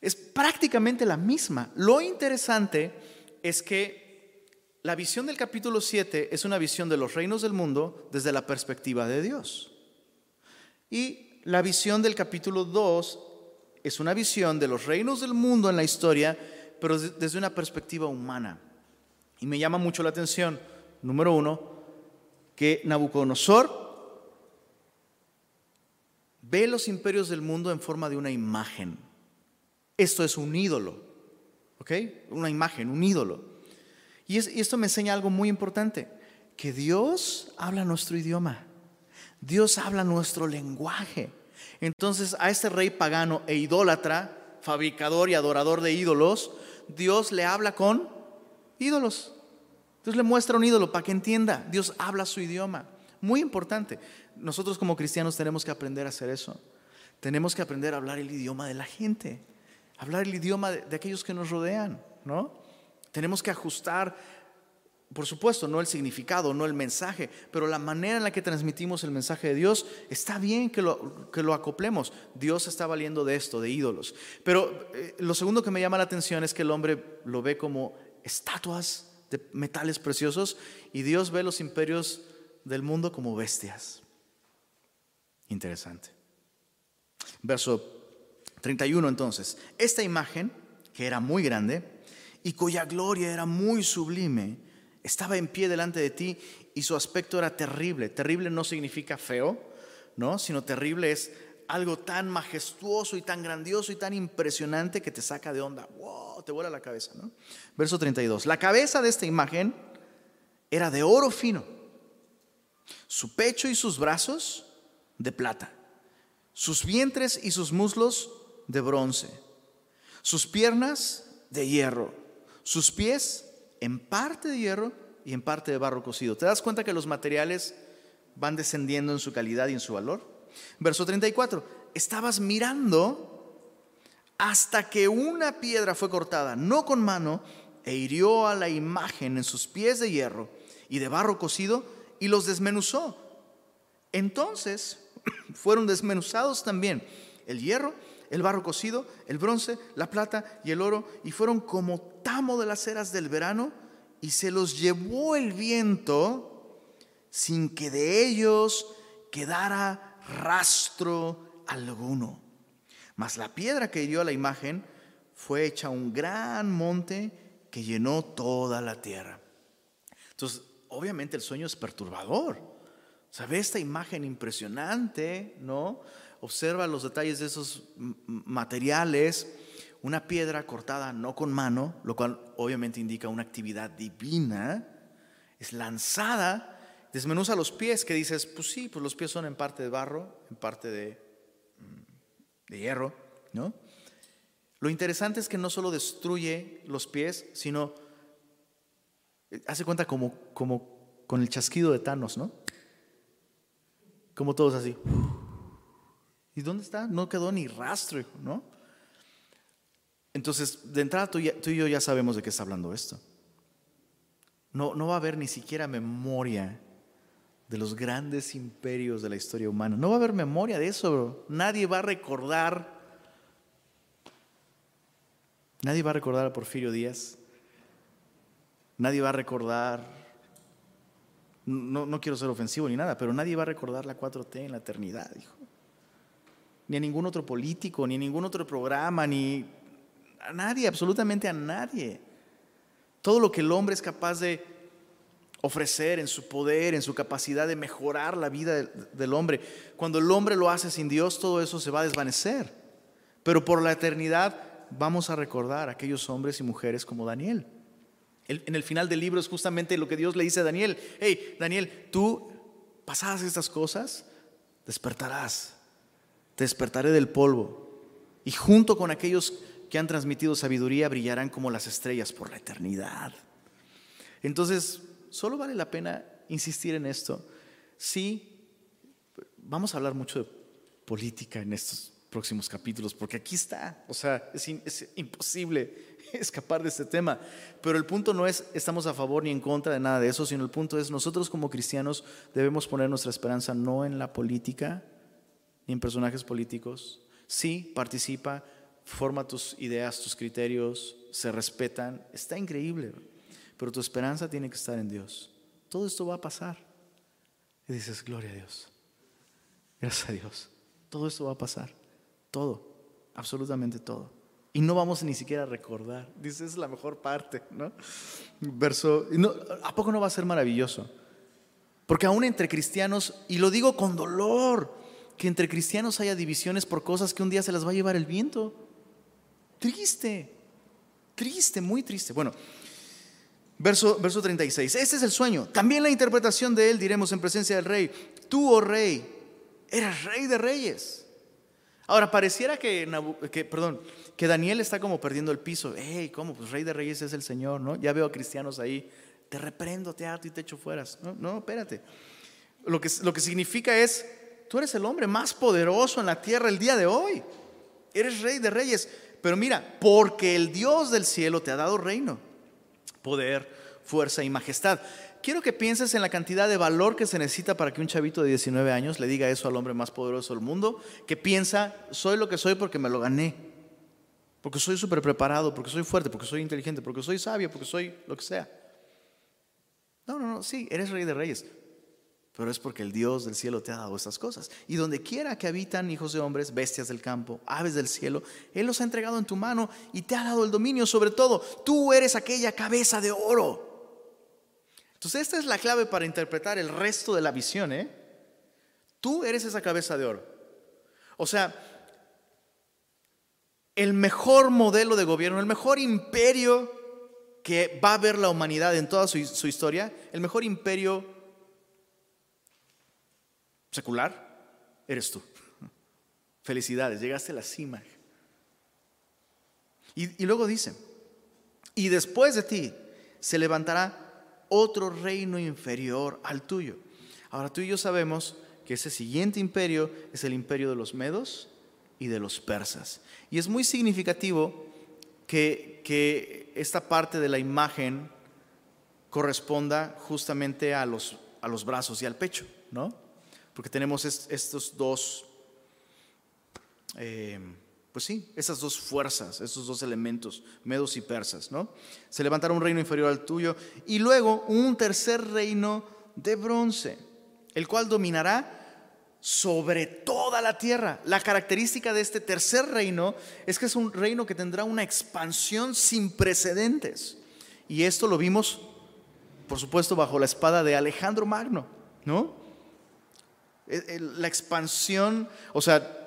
Es prácticamente la misma. Lo interesante es que la visión del capítulo 7 es una visión de los reinos del mundo desde la perspectiva de Dios. Y la visión del capítulo 2 es una visión de los reinos del mundo en la historia, pero desde una perspectiva humana. Y me llama mucho la atención, número uno, que Nabucodonosor ve los imperios del mundo en forma de una imagen. Esto es un ídolo, ¿ok? Una imagen, un ídolo. Y, esto me enseña algo muy importante, que Dios habla nuestro idioma, Dios habla nuestro lenguaje. Entonces a este rey pagano e idólatra, fabricador y adorador de ídolos, Dios le habla con ídolos. Dios le muestra un ídolo para que entienda. Dios habla su idioma. Muy importante. Nosotros como cristianos tenemos que aprender a hacer eso. Tenemos que aprender a hablar el idioma de la gente, hablar el idioma de, aquellos que nos rodean, ¿no? Tenemos que ajustar por supuesto, no el significado, no el mensaje, pero la manera en la que transmitimos el mensaje de Dios, está bien que lo, que lo acoplemos. Dios está valiendo de esto, de ídolos. Pero eh, lo segundo que me llama la atención es que el hombre lo ve como estatuas de metales preciosos y Dios ve los imperios del mundo como bestias. Interesante. Verso 31 entonces. Esta imagen, que era muy grande y cuya gloria era muy sublime, estaba en pie delante de ti y su aspecto era terrible. Terrible no significa feo, ¿no? Sino terrible es algo tan majestuoso y tan grandioso y tan impresionante que te saca de onda. ¡Wow! Te vuela la cabeza, ¿no? Verso 32. La cabeza de esta imagen era de oro fino, su pecho y sus brazos de plata, sus vientres y sus muslos de bronce, sus piernas de hierro, sus pies en parte de hierro y en parte de barro cocido. ¿Te das cuenta que los materiales van descendiendo en su calidad y en su valor? Verso 34. Estabas mirando hasta que una piedra fue cortada, no con mano, e hirió a la imagen en sus pies de hierro y de barro cocido y los desmenuzó. Entonces <clears throat> fueron desmenuzados también el hierro, el barro cocido, el bronce, la plata y el oro, y fueron como tamo de las eras del verano, y se los llevó el viento sin que de ellos quedara rastro alguno. Mas la piedra que hirió a la imagen fue hecha un gran monte que llenó toda la tierra. Entonces, obviamente el sueño es perturbador. O esta imagen impresionante, ¿no? Observa los detalles de esos materiales, una piedra cortada no con mano, lo cual obviamente indica una actividad divina, es lanzada, desmenuza los pies, que dices, pues sí, pues los pies son en parte de barro, en parte de, mm, de hierro, ¿no? Lo interesante es que no solo destruye los pies, sino eh, hace cuenta como, como con el chasquido de Thanos, ¿no? Como todos así. ¿Y dónde está? No quedó ni rastro, ¿no? Entonces, de entrada tú, y yo ya sabemos de qué está hablando esto. No, no va a haber ni siquiera memoria de los grandes imperios de la historia humana. No va a haber memoria de eso, bro. Nadie va a recordar. Nadie va a recordar a Porfirio Díaz. Nadie va a recordar. No, no quiero ser ofensivo ni nada, pero nadie va a recordar la 4T en la eternidad, hijo ni a ningún otro político, ni a ningún otro programa, ni a nadie, absolutamente a nadie. Todo lo que el hombre es capaz de ofrecer en su poder, en su capacidad de mejorar la vida del hombre, cuando el hombre lo hace sin Dios, todo eso se va a desvanecer. Pero por la eternidad vamos a recordar a aquellos hombres y mujeres como Daniel. En el final del libro es justamente lo que Dios le dice a Daniel. Hey, Daniel, tú pasadas estas cosas, despertarás te despertaré del polvo, y junto con aquellos que han transmitido sabiduría brillarán como las estrellas por la eternidad. Entonces, solo vale la pena insistir en esto. Sí, vamos a hablar mucho de política en estos próximos capítulos, porque aquí está, o sea, es, es, imposible <laughs> escapar de este tema, pero el punto no es estamos a favor ni en contra de nada de eso, sino el punto es nosotros como cristianos debemos poner nuestra esperanza no en la política, ni en personajes políticos. Sí, participa, forma tus ideas, tus criterios, se respetan. Está increíble, pero tu esperanza tiene que estar en Dios. Todo esto va a pasar. Y dices, gloria a Dios. Gracias a Dios. Todo esto va a pasar. Todo. Absolutamente todo. Y no vamos ni siquiera a recordar. Dices, es la mejor parte, ¿no? Verso, no, ¿a poco no va a ser maravilloso? Porque aún entre cristianos, y lo digo con dolor, que entre cristianos haya divisiones por cosas que un día se las va a llevar el viento. Triste, triste, muy triste. Bueno, verso, verso 36. Este es el sueño. También la interpretación de él diremos en presencia del rey. Tú, oh rey, eres rey de reyes. Ahora, pareciera que, que, perdón, que Daniel está como perdiendo el piso. Hey, ¿cómo? Pues rey de reyes es el Señor, ¿no? Ya veo a cristianos ahí. Te reprendo, te ato y te echo fuera. No, no, espérate. Lo que, lo que significa es tú eres el hombre más poderoso en la tierra el día de hoy. Eres rey de reyes. Pero mira, porque el Dios del cielo te ha dado reino, poder, fuerza y majestad. Quiero que pienses en la cantidad de valor que se necesita para que un chavito de 19 años le diga eso al hombre más poderoso del mundo, que piensa, soy lo que soy porque me lo gané, porque soy súper preparado, porque soy fuerte, porque soy inteligente, porque soy sabio, porque soy lo que sea. No, no, no, sí, eres rey de reyes, pero es porque el Dios del cielo te ha dado estas cosas. Y donde quiera que habitan hijos de hombres, bestias del campo, aves del cielo, Él los ha entregado en tu mano y te ha dado el dominio sobre todo. Tú eres aquella cabeza de oro. Entonces esta es la clave para interpretar el resto de la visión. ¿eh? Tú eres esa cabeza de oro. O sea, el mejor modelo de gobierno, el mejor imperio que va a ver la humanidad en toda su, su historia, el mejor imperio secular, eres tú. Felicidades, llegaste a la cima. Y, y luego dice, y después de ti se levantará otro reino inferior al tuyo. Ahora tú y yo sabemos que ese siguiente imperio es el imperio de los medos y de los persas. Y es muy significativo que, que esta parte de la imagen corresponda justamente a los, a los brazos y al pecho, ¿no? Porque tenemos estos dos, eh, pues sí, esas dos fuerzas, esos dos elementos, medos y persas, ¿no? Se levantará un reino inferior al tuyo y luego un tercer reino de bronce, el cual dominará sobre toda la tierra. La característica de este tercer reino es que es un reino que tendrá una expansión sin precedentes. Y esto lo vimos, por supuesto, bajo la espada de Alejandro Magno, ¿no? La expansión, o sea,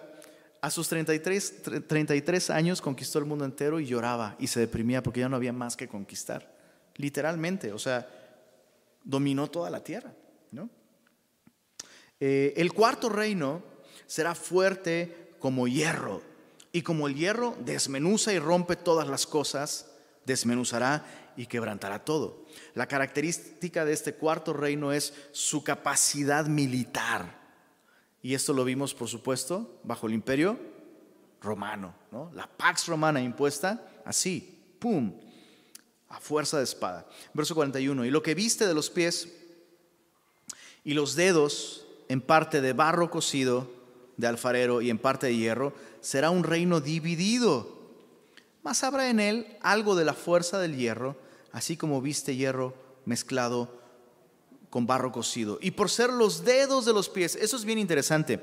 a sus 33, 33 años conquistó el mundo entero y lloraba y se deprimía porque ya no había más que conquistar. Literalmente, o sea, dominó toda la tierra. ¿no? Eh, el cuarto reino será fuerte como hierro y como el hierro desmenuza y rompe todas las cosas, desmenuzará y quebrantará todo. La característica de este cuarto reino es su capacidad militar. Y esto lo vimos, por supuesto, bajo el imperio romano, ¿no? La pax romana impuesta así, ¡pum!, a fuerza de espada. Verso 41, y lo que viste de los pies y los dedos en parte de barro cocido de alfarero y en parte de hierro, será un reino dividido. Mas habrá en él algo de la fuerza del hierro, así como viste hierro mezclado con barro cocido. Y por ser los dedos de los pies, eso es bien interesante,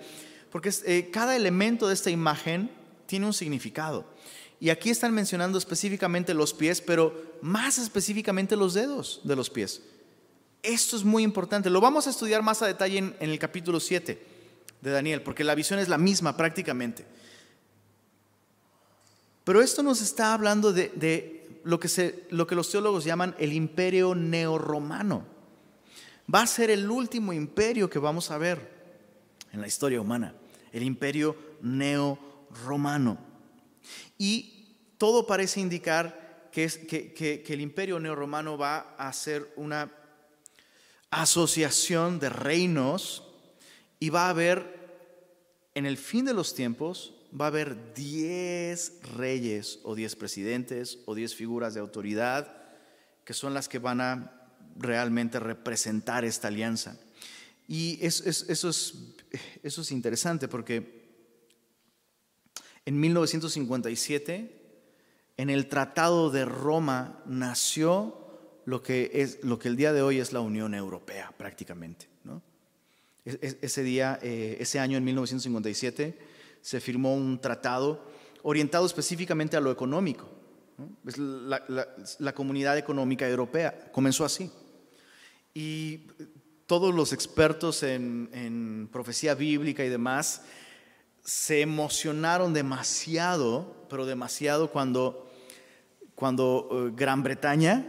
porque eh, cada elemento de esta imagen tiene un significado. Y aquí están mencionando específicamente los pies, pero más específicamente los dedos de los pies. Esto es muy importante. Lo vamos a estudiar más a detalle en, el capítulo 7 de Daniel, porque la visión es la misma prácticamente. Pero esto nos está hablando de, lo, que lo que los teólogos llaman el imperio neorromano va a ser el último imperio que vamos a ver en la historia humana, el imperio neo-romano. Y todo parece indicar que, el imperio neo-romano va a ser una asociación de reinos y va a haber, en el fin de los tiempos, va a haber 10 reyes o 10 presidentes o 10 figuras de autoridad que son las que van a realmente representar esta alianza. Y eso, es, eso es interesante porque en 1957, en el Tratado de Roma, nació lo que, es, lo que el día de hoy es la Unión Europea prácticamente. ¿no? Ese día, eh, ese año en 1957, se firmó un tratado orientado específicamente a lo económico. La, comunidad económica europea comenzó así. Y todos los expertos en, profecía bíblica y demás se emocionaron demasiado, pero demasiado cuando, cuando eh, Gran Bretaña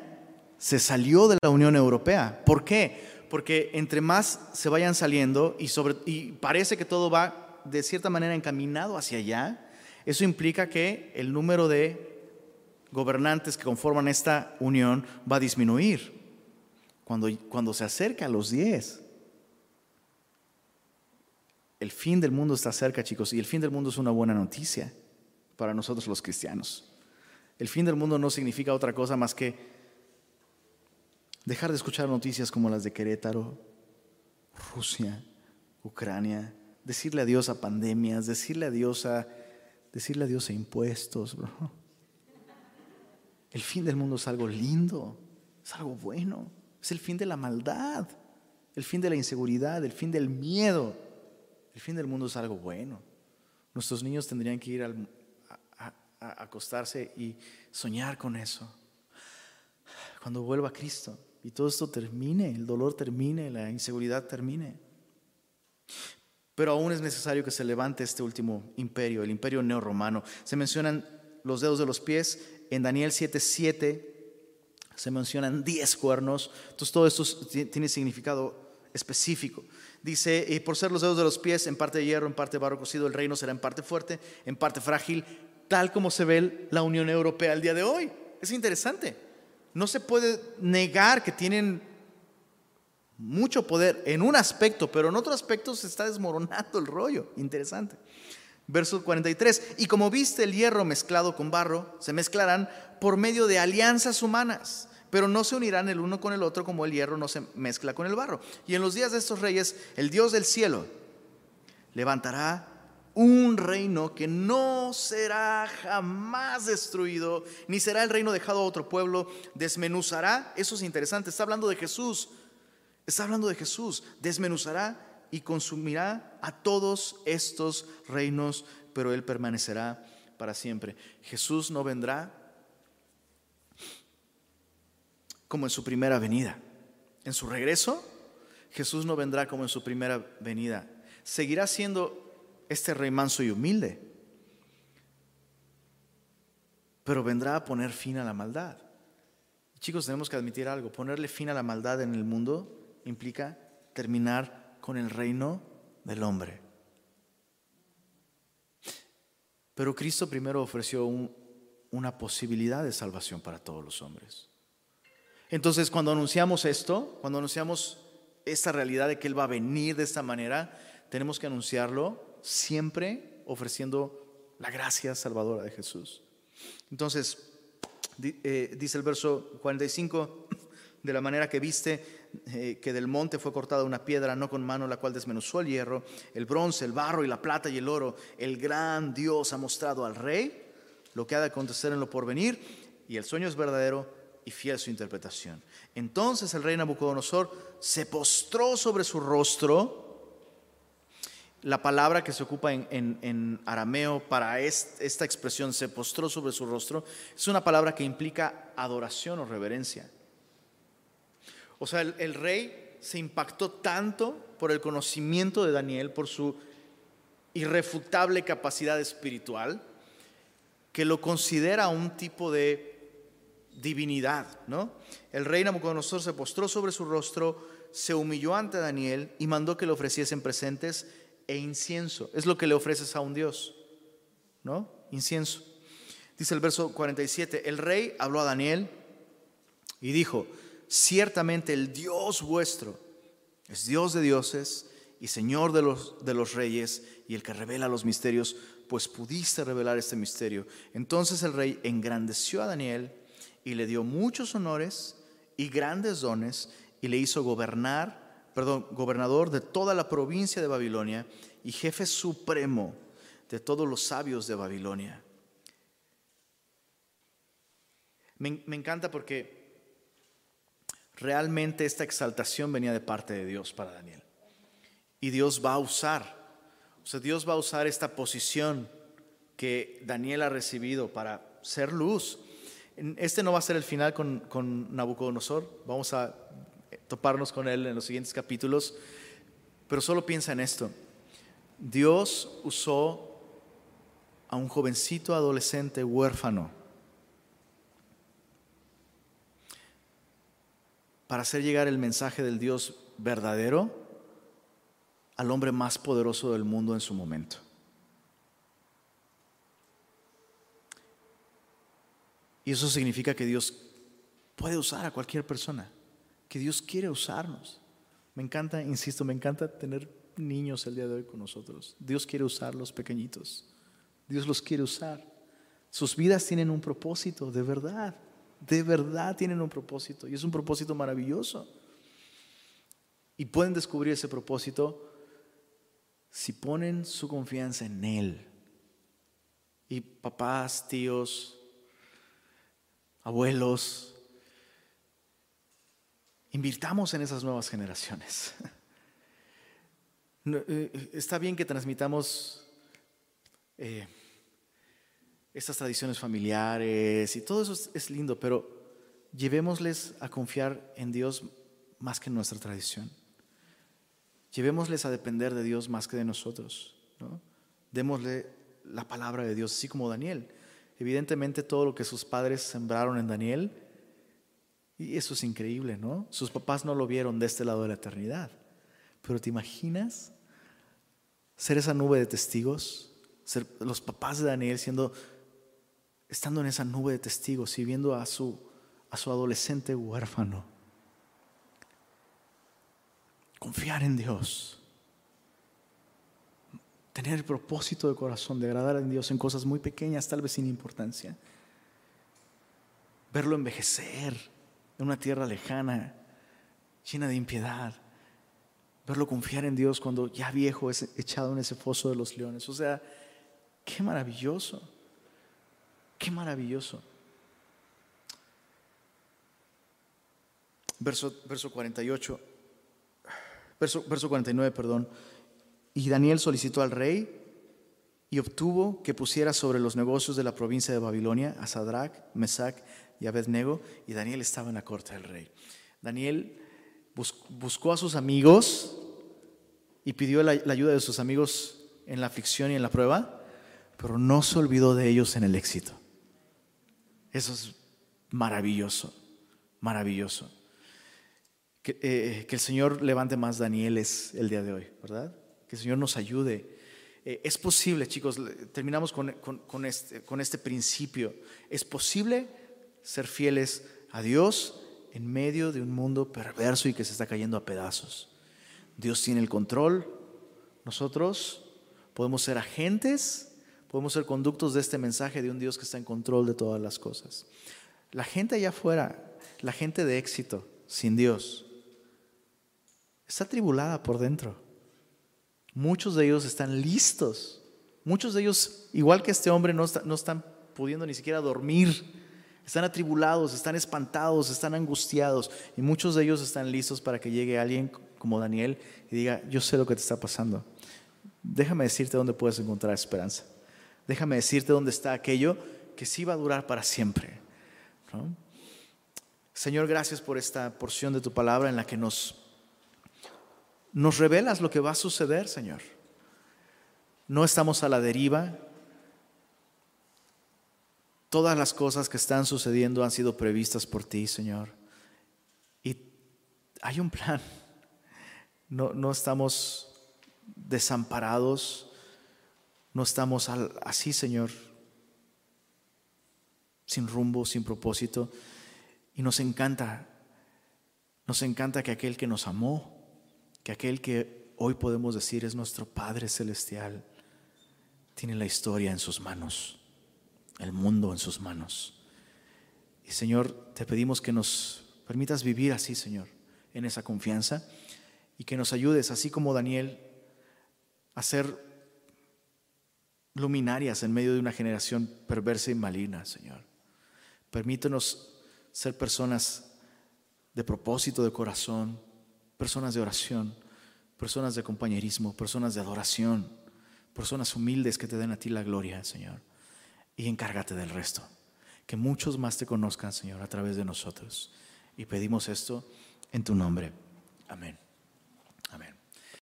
se salió de la Unión Europea. ¿Por qué? Porque entre más se vayan saliendo y, parece que todo va de cierta manera encaminado hacia allá, eso implica que el número de gobernantes que conforman esta unión va a disminuir cuando, se acerca a los 10. El fin del mundo está cerca, chicos, y el fin del mundo es una buena noticia para nosotros los cristianos. El fin del mundo no significa otra cosa más que Dejar de escuchar noticias como las de Querétaro, Rusia, Ucrania, decirle adiós a pandemias, decirle adiós a decirle adiós a impuestos, El fin del mundo es algo lindo, es algo bueno, es el fin de la maldad, el fin de la inseguridad, el fin del miedo. El fin del mundo es algo bueno. Nuestros niños tendrían que ir a, a acostarse y soñar con eso. Cuando vuelva Cristo y todo esto termine, el dolor termine, la inseguridad termine. Pero aún es necesario que se levante este último imperio, el imperio neorromano. Se mencionan los dedos de los pies en Daniel 7:7 se mencionan 10 cuernos. Entonces todo esto tiene significado específico. Dice, y por ser los dedos de los pies, en parte de hierro, en parte de barro cocido, el reino será en parte fuerte, en parte frágil, tal como se ve la Unión Europea al día de hoy. Es interesante. No se puede negar que tienen mucho poder en un aspecto, pero en otro aspecto se está desmoronando el rollo. Interesante. Verso 43. Y como viste el hierro mezclado con barro, se mezclarán por medio de alianzas humanas, pero no se unirán el uno con el otro como el hierro no se mezcla con el barro. Y en los días de estos reyes, el Dios del cielo levantará un reino que no será jamás destruido, ni será el reino dejado a otro pueblo, desmenuzará, eso es interesante, está hablando de Jesús, está hablando de Jesús, desmenuzará y consumirá a todos estos reinos, pero Él permanecerá para siempre. Jesús no vendrá como en su primera venida. En su regreso, Jesús no vendrá como en su primera venida. Seguirá siendo este rey manso y humilde, pero vendrá a poner fin a la maldad. Chicos, tenemos que admitir algo. Ponerle fin a la maldad en el mundo implica terminar con el reino del hombre. Pero Cristo primero ofreció una posibilidad de salvación para todos los hombres. Entonces, cuando anunciamos esto, cuando anunciamos esta realidad de que Él va a venir de esta manera, tenemos que anunciarlo siempre ofreciendo la gracia salvadora de Jesús. Entonces, eh, dice el verso 45, <clears throat> de la manera que viste eh, que del monte fue cortada una piedra, no con mano, la cual desmenuzó el hierro, el bronce, el barro y la plata y el oro. El gran Dios ha mostrado al rey lo que ha de acontecer en lo porvenir, y el sueño es verdadero y fiel su interpretación. Entonces el rey Nabucodonosor se postró sobre su rostro. La palabra que se ocupa en, arameo para esta expresión, se postró sobre su rostro, es una palabra que implica adoración o reverencia. O sea, el, rey se impactó tanto por el conocimiento de Daniel, por su irrefutable capacidad espiritual, que lo considera un tipo de divinidad, ¿no? El rey Nabucodonosor se postró sobre su rostro, se humilló ante Daniel y mandó que le ofreciesen presentes e incienso. Es lo que le ofreces a un Dios, ¿no? Incienso. Dice el verso 47, el rey habló a Daniel y dijo, ciertamente el Dios vuestro es Dios de dioses y Señor de los, de los reyes y el que revela los misterios, pues pudiste revelar este misterio. Entonces el rey engrandeció a Daniel y le dio muchos honores y grandes dones y le hizo gobernar, perdón, gobernador de toda la provincia de Babilonia y jefe supremo de todos los sabios de Babilonia. Me, me encanta porque realmente esta exaltación venía de parte de Dios para Daniel. Y Dios va a usar, o sea, Dios va a usar esta posición que Daniel ha recibido para ser luz. Este no va a ser el final con, Nabucodonosor, vamos a toparnos con él en los siguientes capítulos, pero solo piensa en esto. Dios usó a un jovencito adolescente huérfano para hacer llegar el mensaje del Dios verdadero al hombre más poderoso del mundo en su momento. Y eso significa que Dios puede usar a cualquier persona, que Dios quiere usarnos. Me encanta, insisto, me encanta tener niños el día de hoy con nosotros. Dios quiere usar los pequeñitos. Dios los quiere usar. Sus vidas tienen un propósito, de verdad. De verdad tienen un propósito y es un propósito maravilloso. Y pueden descubrir ese propósito si ponen su confianza en Él. Y papás, tíos, abuelos, invirtamos en esas nuevas generaciones. Eh, está bien que transmitamos eh, estas tradiciones familiares y todo eso es lindo, pero llevémosles a confiar en Dios más que en nuestra tradición. Llevémosles a depender de Dios más que de nosotros. Démosle la palabra de Dios, así como Daniel. Evidentemente todo lo que sus padres sembraron en Daniel, y eso es increíble, ¿no? Sus papás no lo vieron de este lado de la eternidad. Pero ¿te imaginas ser esa nube de testigos? Ser los papás de Daniel siendo, estando en esa nube de testigos y viendo a su, a su adolescente huérfano. Confiar en Dios. Tener el propósito de corazón de agradar a Dios en cosas muy pequeñas, tal vez sin importancia. Verlo envejecer en una tierra lejana, llena de impiedad. Verlo confiar en Dios cuando ya viejo es echado en ese foso de los leones. O sea, qué maravilloso. Qué maravilloso. Verso, verso 48, verso, verso 49, perdón. Y Daniel solicitó al rey y obtuvo que pusiera sobre los negocios de la provincia de Babilonia a Sadrach, Mesach y Abednego, y Daniel estaba en la corte del rey. Daniel buscó a sus amigos y pidió la, ayuda de sus amigos en la aflicción y en la prueba, pero no se olvidó de ellos en el éxito. Eso es maravilloso, maravilloso. Que, eh, el Señor levante más Danieles el día de hoy, ¿verdad? Que el Señor nos ayude. Eh, es posible, chicos, terminamos con, este, con este principio. Es posible ser fieles a Dios en medio de un mundo perverso y que se está cayendo a pedazos. Dios tiene el control. Nosotros podemos ser agentes, podemos ser conductos de este mensaje de un Dios que está en control de todas las cosas. La gente allá afuera, la gente de éxito, sin Dios, está tribulada por dentro. Muchos de ellos están listos. Muchos de ellos, igual que este hombre, no, no están pudiendo ni siquiera dormir están atribulados, están espantados, están angustiados y muchos de ellos están listos para que llegue alguien como Daniel y diga, yo sé lo que te está pasando. Déjame decirte dónde puedes encontrar esperanza. Déjame decirte dónde está aquello que sí va a durar para siempre. Señor, gracias por esta porción de tu palabra en la que nos, nos revelas lo que va a suceder, Señor. No estamos a la deriva, Todas las cosas que están sucediendo han sido previstas por ti, Señor. Y hay un plan. No, no estamos desamparados, no estamos así, Señor, sin rumbo, sin propósito. Y nos encanta, nos encanta que aquel que nos amó, que aquel que hoy podemos decir es nuestro Padre Celestial, tiene la historia en sus manos el mundo en sus manos. Y Señor, te pedimos que nos permitas vivir así, Señor, en esa confianza y que nos ayudes, así como Daniel, a ser luminarias en medio de una generación perversa y maligna, Señor. Permítenos ser personas de propósito, de corazón, personas de oración, personas de compañerismo, personas de adoración, personas humildes que te den a ti la gloria, Señor y encárgate del resto. Que muchos más te conozcan, Señor, a través de nosotros. Y pedimos esto en tu nombre. Amén.